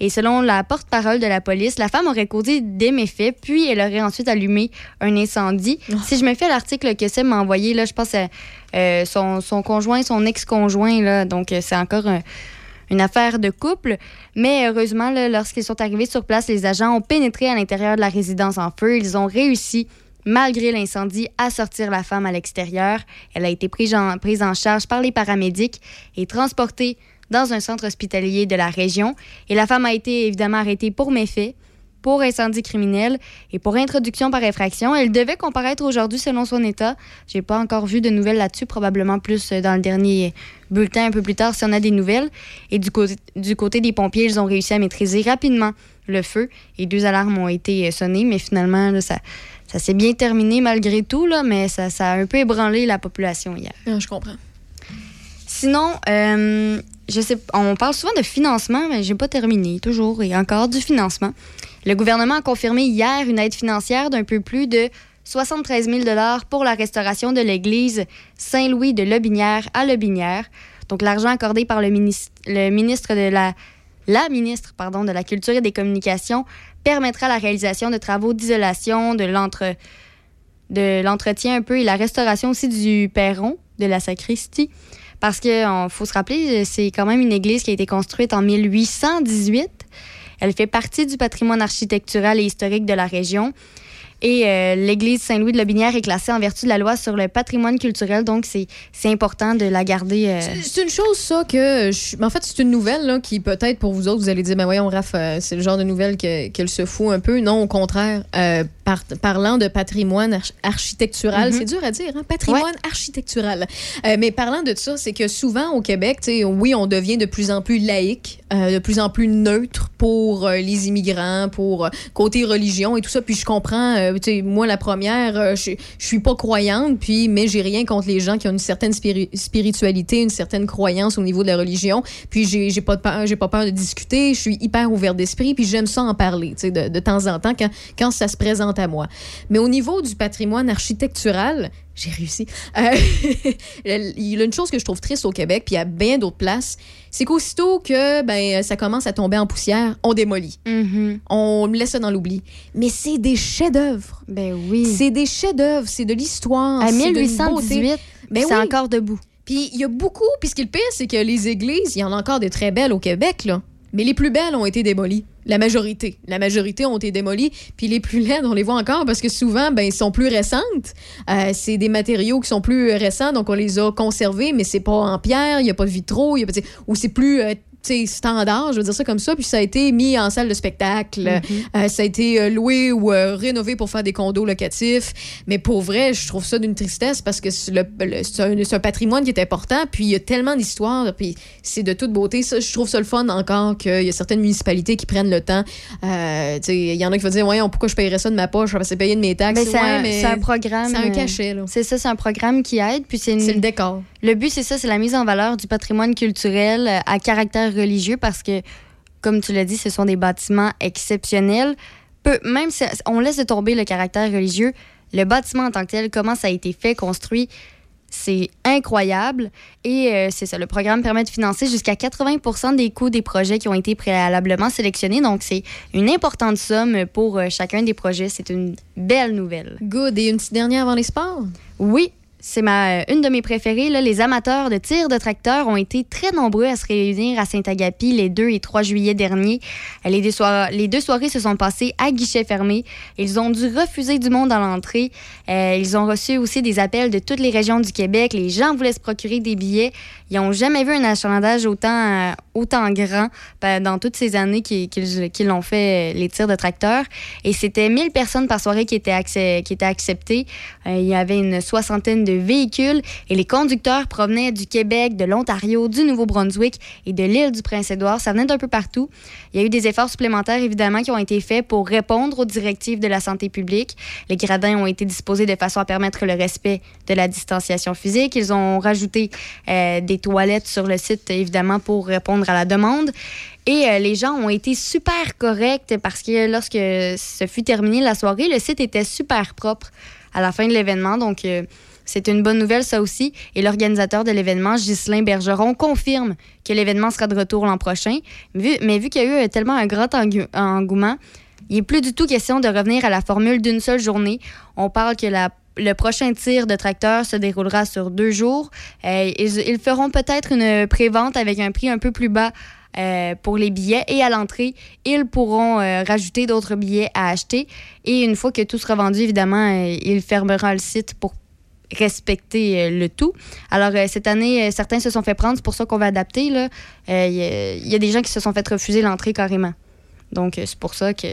[SPEAKER 21] Et selon la porte-parole de la police, la femme aurait causé des méfaits, puis elle aurait ensuite allumé un incendie. Si je me à l'article que Seb m'a envoyé, là, je pense à euh, son, son conjoint, son ex-conjoint, là, donc euh, c'est encore un- une affaire de couple. Mais heureusement, lorsqu'ils sont arrivés sur place, les agents ont pénétré à l'intérieur de la résidence en feu. Ils ont réussi, malgré l'incendie, à sortir la femme à l'extérieur. Elle a été prise en, prise en charge par les paramédics et transportée dans un centre hospitalier de la région. Et la femme a été évidemment arrêtée pour méfait, pour incendie criminel et pour introduction par infraction. Elle devait comparaître aujourd'hui selon son état. J'ai pas encore vu de nouvelles là-dessus, probablement plus euh, dans le dernier bulletin un peu plus tard si on a des nouvelles. Et du côté, du côté des pompiers, ils ont réussi à maîtriser rapidement le feu et deux alarmes ont été euh, sonnées, mais finalement, là, ça, ça s'est bien terminé malgré tout, là, mais ça, ça a un peu ébranlé la population hier.
[SPEAKER 4] Je comprends.
[SPEAKER 21] Sinon, euh, on parle souvent de financement, mais j'ai pas terminé, toujours et encore du financement. Le gouvernement a confirmé hier une aide financière d'un peu plus de 73 000 pour la restauration de l'église Saint-Louis de Lobinière à Lobinière. Donc, l'argent accordé par le ministre, de la, ministre de la Culture et des Communications permettra la réalisation de travaux d'isolation, de l'entretien un peu et la restauration aussi du perron de la sacristie. Parce qu'il faut se rappeler, c'est quand même une église qui a été construite en 1818. Elle fait partie du patrimoine architectural et historique de la région. Et euh, l'église Saint-Louis de Lobinière est classée en vertu de la loi sur le patrimoine culturel, donc c'est important de la garder. euh,
[SPEAKER 4] C'est une chose, ça, que. je- En fait, c'est une nouvelle là, qui, peut-être, pour vous autres, vous allez dire, ben voyons, Raph, euh, c'est le genre de nouvelle que- qu'elle se fout un peu. Non, au contraire. Euh, par- parlant de patrimoine arch- architectural,
[SPEAKER 21] Mhm.
[SPEAKER 4] c'est dur à dire, hein? Patrimoine architectural. Mais parlant de ça, c'est que souvent, au Québec, oui, on devient de plus en plus laïque, de plus en plus neutre pour les immigrants, pour côté religion et tout ça. Puis je comprends, euh, moi, la première, euh, je suis pas croyante, puis, mais j'ai rien contre les gens qui ont une certaine spiri- spiritualité, une certaine croyance au niveau de la religion. Puis j'ai pas de pas peur de discuter, je suis hyper ouverte d'esprit, puis j'aime ça en parler, de, de temps en temps quand, quand ça se présente à moi. Mais au niveau du patrimoine architectural, j'ai réussi. Euh, il y a une chose que je trouve triste au Québec, puis à bien d'autres places, c'est qu'aussitôt que ben, ça commence à tomber en poussière, on démolit. On laisse ça dans l'oubli. Mais c'est des chefs-d'œuvre.
[SPEAKER 21] Ben oui.
[SPEAKER 4] C'est des chefs-d'œuvre, c'est de l'histoire.
[SPEAKER 21] À
[SPEAKER 4] c'est de une
[SPEAKER 21] 1818,
[SPEAKER 4] beauté. Ben
[SPEAKER 21] c'est
[SPEAKER 4] oui.
[SPEAKER 21] encore debout.
[SPEAKER 4] Puis il y a beaucoup, puis ce qui est le pire, c'est que les églises, il y en a encore des très belles au Québec, là. Mais les plus belles ont été démolies. La majorité. La majorité ont été démolies. Puis les plus laides, on les voit encore parce que souvent, ben, sont plus récentes. Euh, c'est des matériaux qui sont plus récents, donc on les a conservés, mais c'est pas en pierre, il n'y a pas de vitraux, y a pas, ou c'est plus euh, standard, je veux dire ça comme ça, puis ça a été mis en salle de spectacle.
[SPEAKER 21] Mm-hmm.
[SPEAKER 4] Euh, ça a été euh, loué ou euh, rénové pour faire des condos locatifs. Mais pour vrai, je trouve ça d'une tristesse parce que c'est un, patrimoine qui est important, puis il y a tellement d'histoires, puis c'est de toute beauté. Ça, je trouve ça le fun encore qu'il y a certaines municipalités qui prennent le temps. Il y en a qui vont dire, ouais, pourquoi je paierais ça de ma poche? C'est payer de mes taxes.
[SPEAKER 21] Ben, c'est
[SPEAKER 4] Ouais,
[SPEAKER 21] un,
[SPEAKER 4] mais
[SPEAKER 21] c'est un programme.
[SPEAKER 4] C'est un cachet.
[SPEAKER 21] C'est ça, c'est un programme qui aide. Puis c'est, une-
[SPEAKER 4] le décor.
[SPEAKER 21] Le but, c'est ça, c'est la mise en valeur du patrimoine culturel à caractère religieux parce que, comme tu l'as dit, ce sont des bâtiments exceptionnels. Peu, même si on laisse de tomber le caractère religieux, le bâtiment en tant que tel, comment ça a été fait, construit, c'est incroyable. Et euh, c'est ça, le programme permet de financer jusqu'à 80 des coûts des projets qui ont été préalablement sélectionnés. Donc, c'est une importante somme pour euh, chacun des projets. C'est une belle nouvelle.
[SPEAKER 4] Good. Et une petite dernière avant les sports?
[SPEAKER 21] Oui. C'est ma, une de mes préférées. Là. Les amateurs de tir de tracteur ont été très nombreux à se réunir à Saint-Agapi les 2 et 3 juillet dernier. Les deux, soir- les deux soirées se sont passées à guichet fermé. Ils ont dû refuser du monde à l'entrée. Euh, ils ont reçu aussi des appels de toutes les régions du Québec. Les gens voulaient se procurer des billets. Ils n'ont jamais vu un achalandage autant, euh, autant grand dans toutes ces années qu'ils qu'ils l'ont fait, euh, les tirs de tracteur. Et c'était 1000 personnes par soirée qui étaient, qui étaient acceptées. Euh, il y avait une soixantaine de véhicules et les conducteurs provenaient du Québec, de l'Ontario, du Nouveau-Brunswick et de l'île du Prince-Édouard. Ça venait d'un peu partout. Il y a eu des efforts supplémentaires, évidemment, qui ont été faits pour répondre aux directives de la santé publique. Les gradins ont été disposés de façon à permettre le respect de la distanciation physique. Ils ont rajouté euh, des toilettes sur le site, évidemment, pour répondre à la demande. Et euh, les gens ont été super corrects parce que lorsque ce fut terminé la soirée, le site était super propre à la fin de l'événement. Donc, euh, c'est une bonne nouvelle, ça aussi. Et l'organisateur de l'événement, Ghislain Bergeron, confirme que l'événement sera de retour l'an prochain. Mais vu qu'il y a eu tellement un grand engouement, il n'est plus du tout question de revenir à la formule d'une seule journée. On parle que le prochain tir de tracteur se déroulera sur deux jours. Euh, ils, ils feront peut-être une prévente avec un prix un peu plus bas euh, pour les billets et à l'entrée, ils pourront euh, rajouter d'autres billets à acheter. Et une fois que tout sera vendu, évidemment, euh, il fermera le site pour respecter euh, le tout. Alors, euh, cette année, euh, certains se sont fait prendre, c'est pour ça qu'on va adapter. Il y, a- il y a des gens qui se sont fait refuser l'entrée carrément. Donc, c'est pour ça que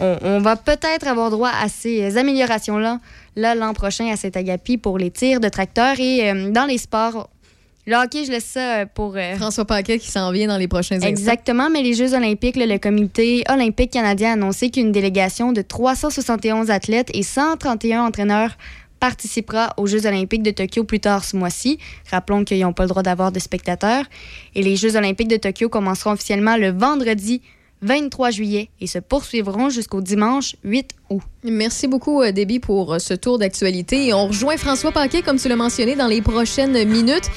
[SPEAKER 21] on, on va peut-être avoir droit à ces améliorations-là là, l'an prochain à cet agapi pour les tirs de tracteurs et euh, dans les sports. Le hockey, je laisse ça pour... euh,
[SPEAKER 4] François Paquet qui s'en vient dans les prochains instants.
[SPEAKER 21] Exactement, mais les Jeux olympiques, là, le comité olympique canadien a annoncé qu'une délégation de 371 athlètes et 131 entraîneurs participera aux Jeux olympiques de Tokyo plus tard ce mois-ci. Rappelons qu'ils n'ont pas le droit d'avoir de spectateurs. Et les Jeux olympiques de Tokyo commenceront officiellement le vendredi 23 juillet et se poursuivront jusqu'au dimanche 8 août.
[SPEAKER 4] Merci beaucoup, euh, Déby, pour euh, ce tour d'actualité. On rejoint François Paquet, comme tu l'as mentionné, dans les prochaines minutes.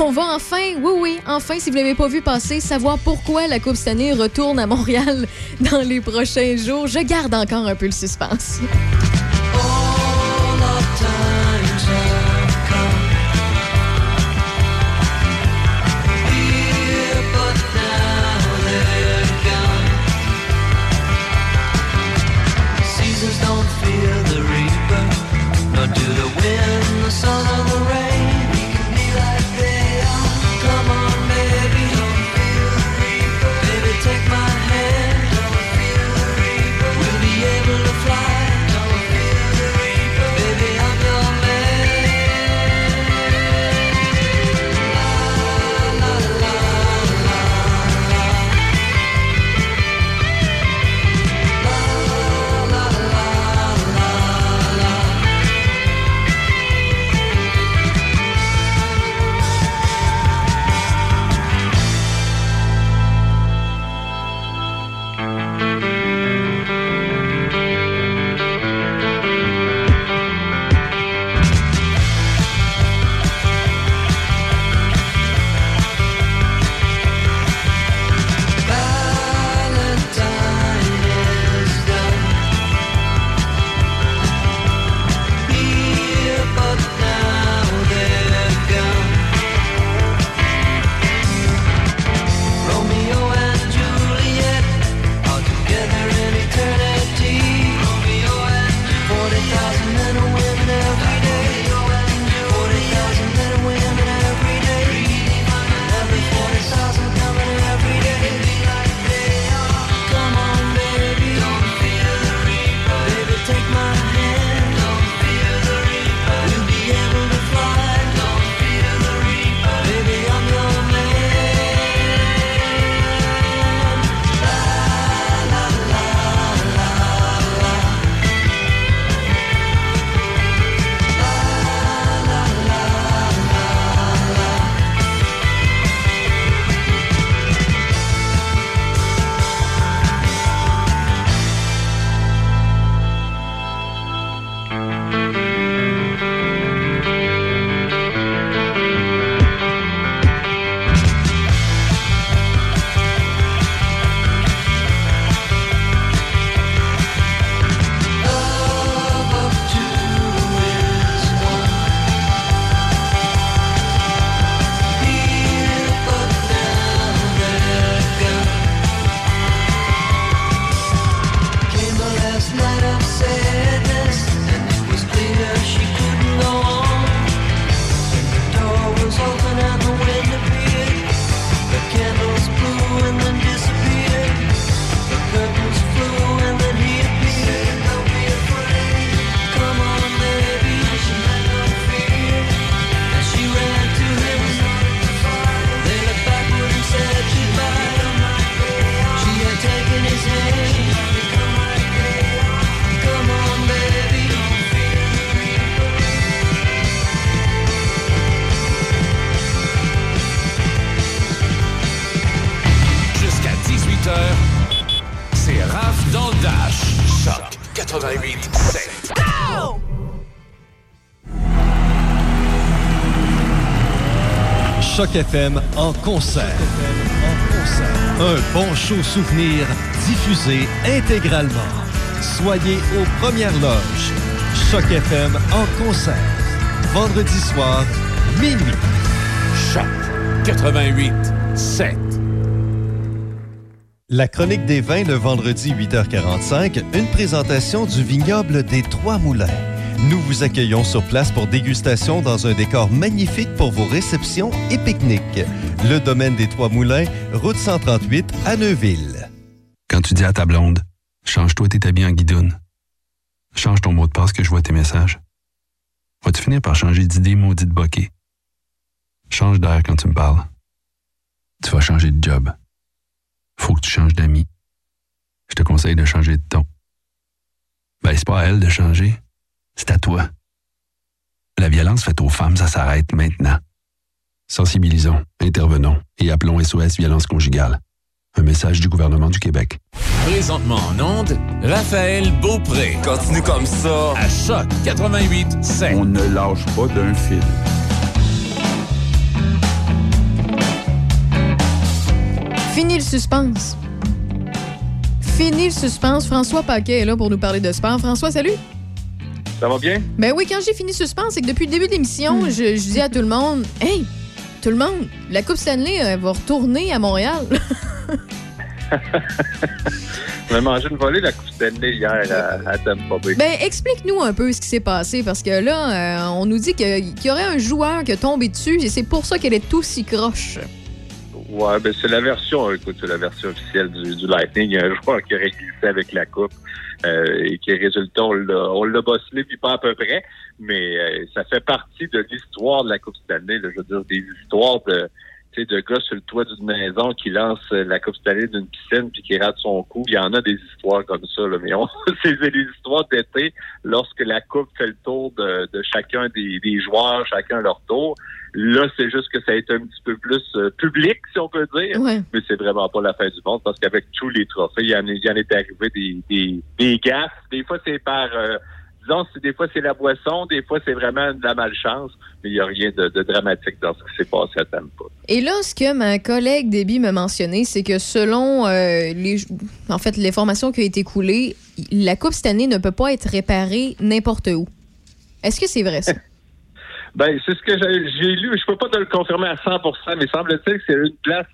[SPEAKER 4] On va enfin, oui, oui, enfin, si vous ne l'avez pas vu passer, savoir pourquoi la Coupe Stanley retourne à Montréal dans les prochains jours. Je garde encore un peu le suspense.
[SPEAKER 25] of times.
[SPEAKER 1] 88 7.
[SPEAKER 17] Choc FM en concert. Un bon show souvenir diffusé intégralement. Soyez aux premières loges. Choc FM en concert. Vendredi soir, minuit.
[SPEAKER 1] Choc 88 7.
[SPEAKER 17] La chronique des vins le vendredi 8h45, une présentation du vignoble des Trois Moulins. Nous vous accueillons sur place pour dégustation dans un décor magnifique pour vos réceptions et pique-niques. Le domaine des Trois Moulins, route 138 à Neuville.
[SPEAKER 26] Quand tu dis à ta blonde, change-toi tes habits en guidoune. Change ton mot de passe que je vois tes messages. Vas-tu finir par changer d'idée maudite bokeh? Change d'air quand tu me parles. Tu vas changer de job. Faut que tu changes d'amis. Je te conseille de changer de ton. Ben, c'est pas à elle de changer. C'est à toi. La violence faite aux femmes, ça s'arrête maintenant. Sensibilisons, intervenons et appelons SOS Violence Conjugale. Un message du gouvernement du Québec.
[SPEAKER 1] Présentement en onde, Raphaël Beaupré. Continue comme ça. À Choc 88 7.
[SPEAKER 27] On ne lâche pas d'un fil.
[SPEAKER 4] Fini le suspense. Fini le suspense. François Paquet est là pour nous parler de sport. François, salut.
[SPEAKER 15] Ça va bien?
[SPEAKER 4] Ben oui, quand j'ai fini suspense, c'est que depuis le début de l'émission, je, je dis à tout le monde Hey, tout le monde, la Coupe Stanley elle va retourner à Montréal.
[SPEAKER 15] On a mangé une volée la Coupe Stanley hier à, à Tampa Bay.
[SPEAKER 4] ben, explique-nous un peu ce qui s'est passé parce que là, euh, on nous dit qu'il y aurait un joueur qui a tombé dessus et c'est pour ça qu'elle est aussi croche.
[SPEAKER 15] Ouais, ben c'est la version, écoute, c'est la version officielle du, du Lightning. Il y a un joueur qui aurait glissé avec la coupe euh, et qui résultat, on l'a bosselé puis pas à peu près, mais euh, ça fait partie de l'histoire de la Coupe Stanley. Là, je veux dire, des histoires de de gars sur le toit d'une maison qui lance euh, la Coupe Stanley d'une piscine puis qui rate son coup. Il y en a des histoires comme ça, là, mais c'est des histoires d'été lorsque la Coupe fait le tour de, de chacun des, des joueurs, chacun leur tour. Là, c'est juste que ça a été un petit peu plus euh, public, si on peut dire.
[SPEAKER 4] Ouais.
[SPEAKER 15] Mais c'est vraiment pas la fin du monde parce qu'avec tous les trophées, il y en, est- il y en est arrivé des, des, des gaffes. Des fois, c'est par, euh, disons, des fois, c'est la boisson, des fois, c'est vraiment de la malchance. Mais il n'y a rien de, de dramatique dans ce qui s'est passé à Tampa.
[SPEAKER 4] Et là, ce que ma collègue Debbie m'a mentionné, c'est que selon euh, les, en fait, l'information qui a été coulée, la Coupe cette année ne peut pas être réparée n'importe où. Est-ce que c'est vrai ça?
[SPEAKER 15] Ben, c'est ce que j'ai lu. Je peux pas te le confirmer à 100% mais semble-t-il que c'est une place.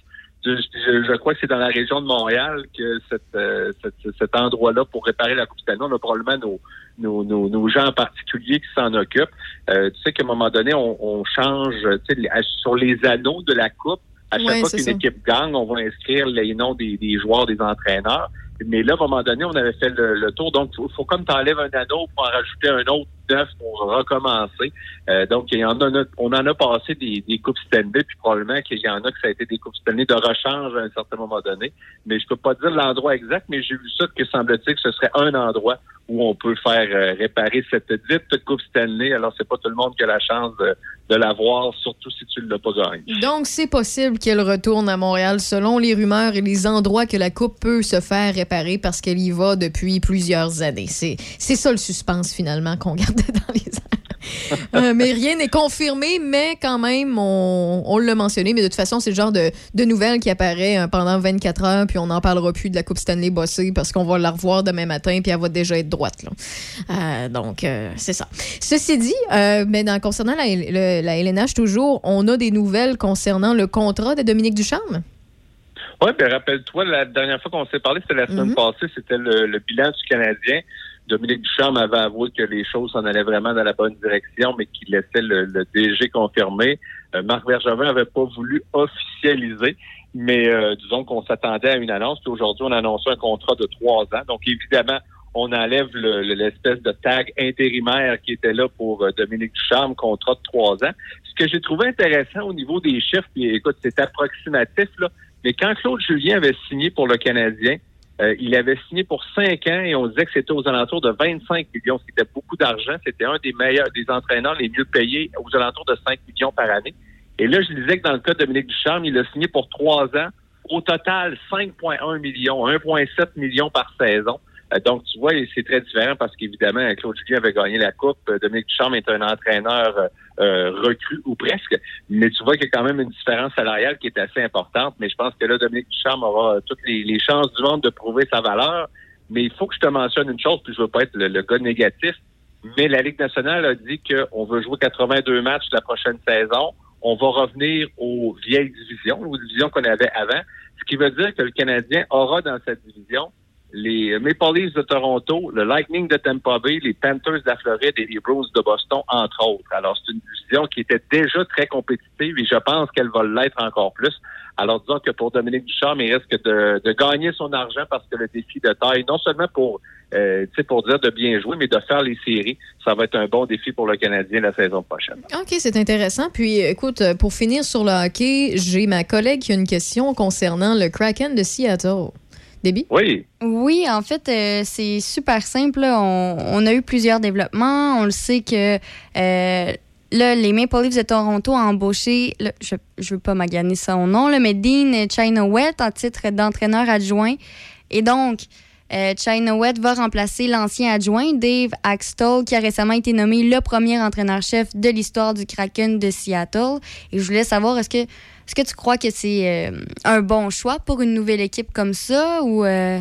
[SPEAKER 15] Je, je- je crois que c'est dans la région de Montréal que cette, euh, cette- cet endroit-là pour réparer la Coupe Stanley, on a probablement nos, nos, nos, nos gens en particulier qui s'en occupent. Euh, tu sais qu'à un moment donné, on, on change tu sais, sur les anneaux de la Coupe. À chaque fois qu'une équipe gagne, on va inscrire les noms des, des joueurs, des entraîneurs. Mais là, à un moment donné, on avait fait le, le tour. Donc, il faut, faut comme tu enlèves un anneau pour en rajouter un autre neuf pour recommencer. Euh, donc, il y en a, on en a passé des, des coupes Stanley, puis probablement qu'il y en a que ça a été des coupes Stanley de rechange à un certain moment donné. Mais je peux pas dire l'endroit exact, mais j'ai vu ça que semble-t-il que ce serait un endroit où on peut faire euh, réparer cette dite coupe Stanley. Alors, c'est pas tout le monde qui a la chance de, de l'avoir, surtout si tu ne l'as pas gagné.
[SPEAKER 4] Donc, c'est possible qu'elle retourne à Montréal selon les rumeurs et les endroits que la Coupe peut se faire réparer parce qu'elle y va depuis plusieurs années. C'est ça le suspense finalement qu'on gardait dans les airs. Euh, mais rien n'est confirmé, mais quand même, on, on l'a mentionné. Mais de toute façon, c'est le genre de, de nouvelle qui apparaît euh, pendant 24 heures, puis on n'en parlera plus de la Coupe Stanley bossée parce qu'on va la revoir demain matin, puis elle va déjà être droite. là. Euh, donc, euh, c'est ça. Ceci dit, mais dans, concernant la, le- la LNH, toujours, on a des nouvelles concernant le contrat de Dominique Ducharme?
[SPEAKER 15] Oui, ben rappelle-toi, la dernière fois qu'on s'est parlé, c'était la semaine
[SPEAKER 4] Mhm.
[SPEAKER 15] passée, c'était le, le bilan du Canadien. Dominique Ducharme avait avoué que les choses s'en allaient vraiment dans la bonne direction, mais qu'il laissait le, le DG confirmer. Euh, Marc Bergevin avait pas voulu officialiser, mais euh, disons qu'on s'attendait à une annonce. Puis aujourd'hui, on a annoncé un contrat de trois ans. Donc évidemment, on enlève le- le- l'espèce de tag intérimaire qui était là pour euh, Dominique Ducharme, contrat de trois ans. Ce que j'ai trouvé intéressant au niveau des chiffres, puis écoute, c'est approximatif, là, mais quand Claude Julien avait signé pour le Canadien, euh, il avait signé pour cinq ans et on disait que c'était aux alentours de 25 millions, ce qui était beaucoup d'argent. C'était un des meilleurs, des entraîneurs les mieux payés, aux alentours de 5 millions par année. Et là, je disais que dans le cas de Dominique Ducharme, il a signé pour trois ans. Au total, 5,1 millions, 1,7 millions par saison. Euh, donc, tu vois, c'est très différent parce qu'évidemment, Claude Julien avait gagné la Coupe. Euh, Dominique Ducharme est un entraîneur euh, euh, recru ou presque. Mais tu vois qu'il y a quand même une différence salariale qui est assez importante. Mais je pense que là, Dominique Ducharme aura toutes les, les chances du monde de prouver sa valeur. Mais il faut que je te mentionne une chose, puis je veux pas être le, le gars négatif. Mais la Ligue nationale a dit qu'on veut jouer 82 matchs la prochaine saison. On va revenir aux vieilles divisions, aux divisions qu'on avait avant. Ce qui veut dire que le Canadien aura dans cette division les Maple Leafs de Toronto, le Lightning de Tampa Bay, les Panthers de la Floride et les Bruins de Boston, entre autres. Alors, c'est une division qui était déjà très compétitive et je pense qu'elle va l'être encore plus. Alors, disons que pour Dominique Ducharme, il risque de, de gagner son argent parce que le défi de taille, non seulement pour, euh, pour dire de bien jouer, mais de faire les séries, ça va être un bon défi pour le Canadien la saison prochaine.
[SPEAKER 4] OK, c'est intéressant. Puis, écoute, pour finir sur le hockey, j'ai ma collègue qui a une question concernant le Kraken de Seattle.
[SPEAKER 15] Oui.
[SPEAKER 21] Oui, en fait, euh, c'est super simple. On, on a eu plusieurs développements. On le sait que euh, là, les Maple Leafs de Toronto ont embauché, là, je ne veux pas maganer son nom, là, mais Dean Chinowet en titre d'entraîneur adjoint. Et donc, euh, va remplacer l'ancien adjoint Dave Axtell, qui a récemment été nommé le premier entraîneur-chef de l'histoire du Kraken de Seattle. Et je voulais savoir, est-ce que, est-ce que tu crois que c'est euh, un bon choix pour une nouvelle équipe comme ça ou... euh,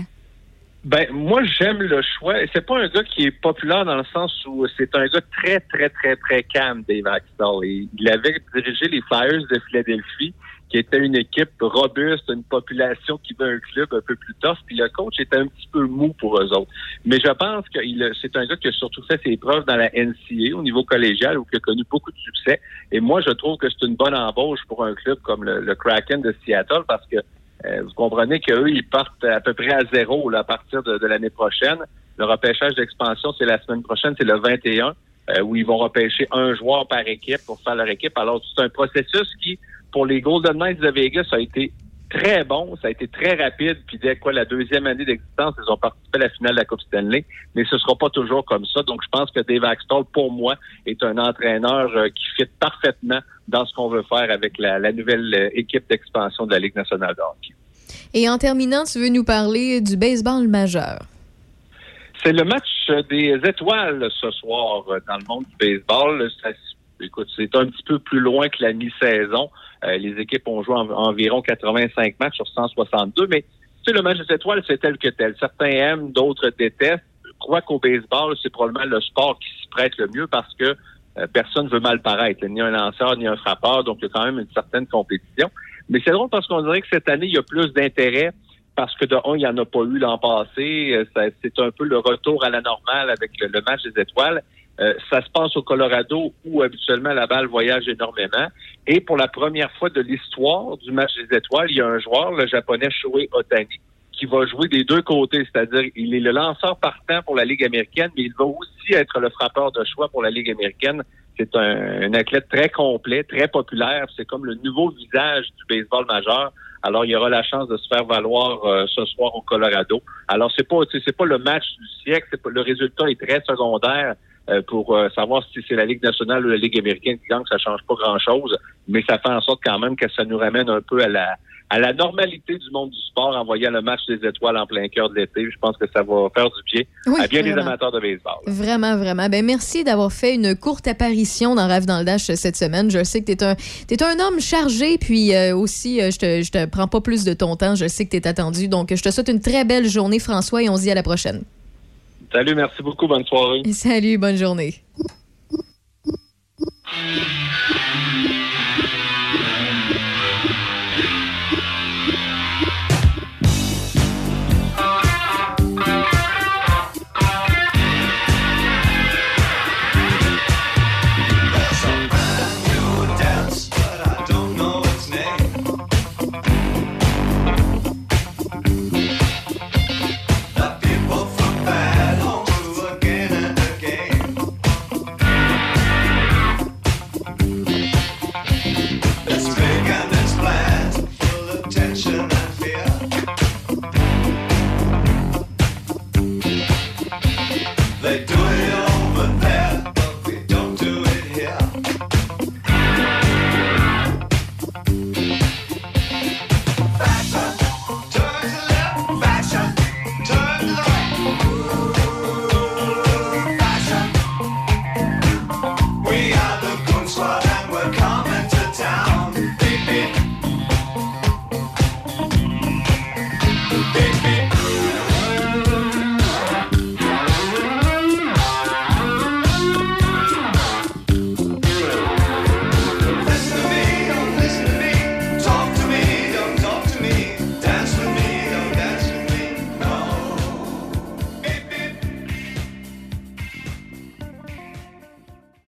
[SPEAKER 15] Ben, moi, j'aime le choix. C'est pas un gars qui est populaire dans le sens où c'est un gars très, très, très, très calme, Dave Axtell. Et il avait dirigé les Flyers de Philadelphie, qui était une équipe robuste, une population qui veut un club un peu plus tough. Puis le coach était un petit peu mou pour eux autres. Mais je pense que c'est un gars qui a surtout fait ses preuves dans la NCA au niveau collégial, où il a connu beaucoup de succès. Et moi, je trouve que c'est une bonne embauche pour un club comme le, le Kraken de Seattle, parce que euh, vous comprenez qu'eux, ils partent à peu près à zéro là, à partir de, de l'année prochaine. Le repêchage d'expansion, c'est la semaine prochaine, c'est le 21, euh, où ils vont repêcher un joueur par équipe pour faire leur équipe. Alors, c'est un processus qui, pour les Golden Knights de Vegas, a été très bon, ça a été très rapide, puis dès quoi la deuxième année d'existence, ils ont participé à la finale de la Coupe Stanley, mais ce sera pas toujours comme ça. Donc, je pense que Dave Axtell, pour moi, est un entraîneur euh, qui fit parfaitement dans ce qu'on veut faire avec la, la nouvelle euh, équipe d'expansion de la Ligue nationale de hockey.
[SPEAKER 4] Et en terminant, tu veux nous parler du baseball majeur?
[SPEAKER 15] C'est le match des étoiles ce soir euh, dans le monde du baseball. Ça, écoute, c'est un petit peu plus loin que la mi-saison. Euh, les équipes ont joué en- environ 85 matchs sur 162, mais tu sais, le match des étoiles, c'est tel que tel. Certains aiment, d'autres détestent. Je crois qu'au baseball, c'est probablement le sport qui s'y prête le mieux parce que euh, personne ne veut mal paraître. Ni un lanceur, ni un frappeur, donc il y a quand même une certaine compétition. Mais c'est drôle parce qu'on dirait que cette année, il y a plus d'intérêt parce que de un, il n'y en a pas eu l'an passé. Euh, C'est un peu le retour à la normale avec le match des étoiles. Euh, ça se passe au Colorado où habituellement la balle voyage énormément. Et pour la première fois de l'histoire du match des étoiles, il y a un joueur, le japonais Shohei Otani, qui va jouer des deux côtés, c'est-à-dire il est le lanceur partant pour la Ligue américaine, mais il va aussi être le frappeur de choix pour la Ligue américaine. C'est un, un athlète très complet, très populaire. C'est comme le nouveau visage du baseball majeur. Alors, il y aura la chance de se faire valoir euh, ce soir au Colorado. Alors, c'est pas, c'est pas le match du siècle. Pas, le résultat est très secondaire pour euh, savoir si c'est la Ligue nationale ou la Ligue américaine qui gagne. Ça change pas grand-chose, mais ça fait en sorte quand même que ça nous ramène un peu à la à la normalité du monde du sport en voyant le match des étoiles en plein cœur de l'été. Je pense que ça va faire du bien
[SPEAKER 4] Oui,
[SPEAKER 15] à bien
[SPEAKER 4] vraiment.
[SPEAKER 15] amateurs de baseball.
[SPEAKER 4] Vraiment, vraiment. Ben, merci d'avoir fait une courte apparition dans Rêve dans le Dash cette semaine. Je sais que tu es un, un homme chargé, puis euh, aussi, euh, je te, je te prends pas plus de ton temps. Je sais que tu es attendu. Donc, je te souhaite une très belle journée, François, et on se dit à la prochaine.
[SPEAKER 15] Salut, merci beaucoup, bonne soirée.
[SPEAKER 4] Salut, bonne journée.
[SPEAKER 28] They
[SPEAKER 25] do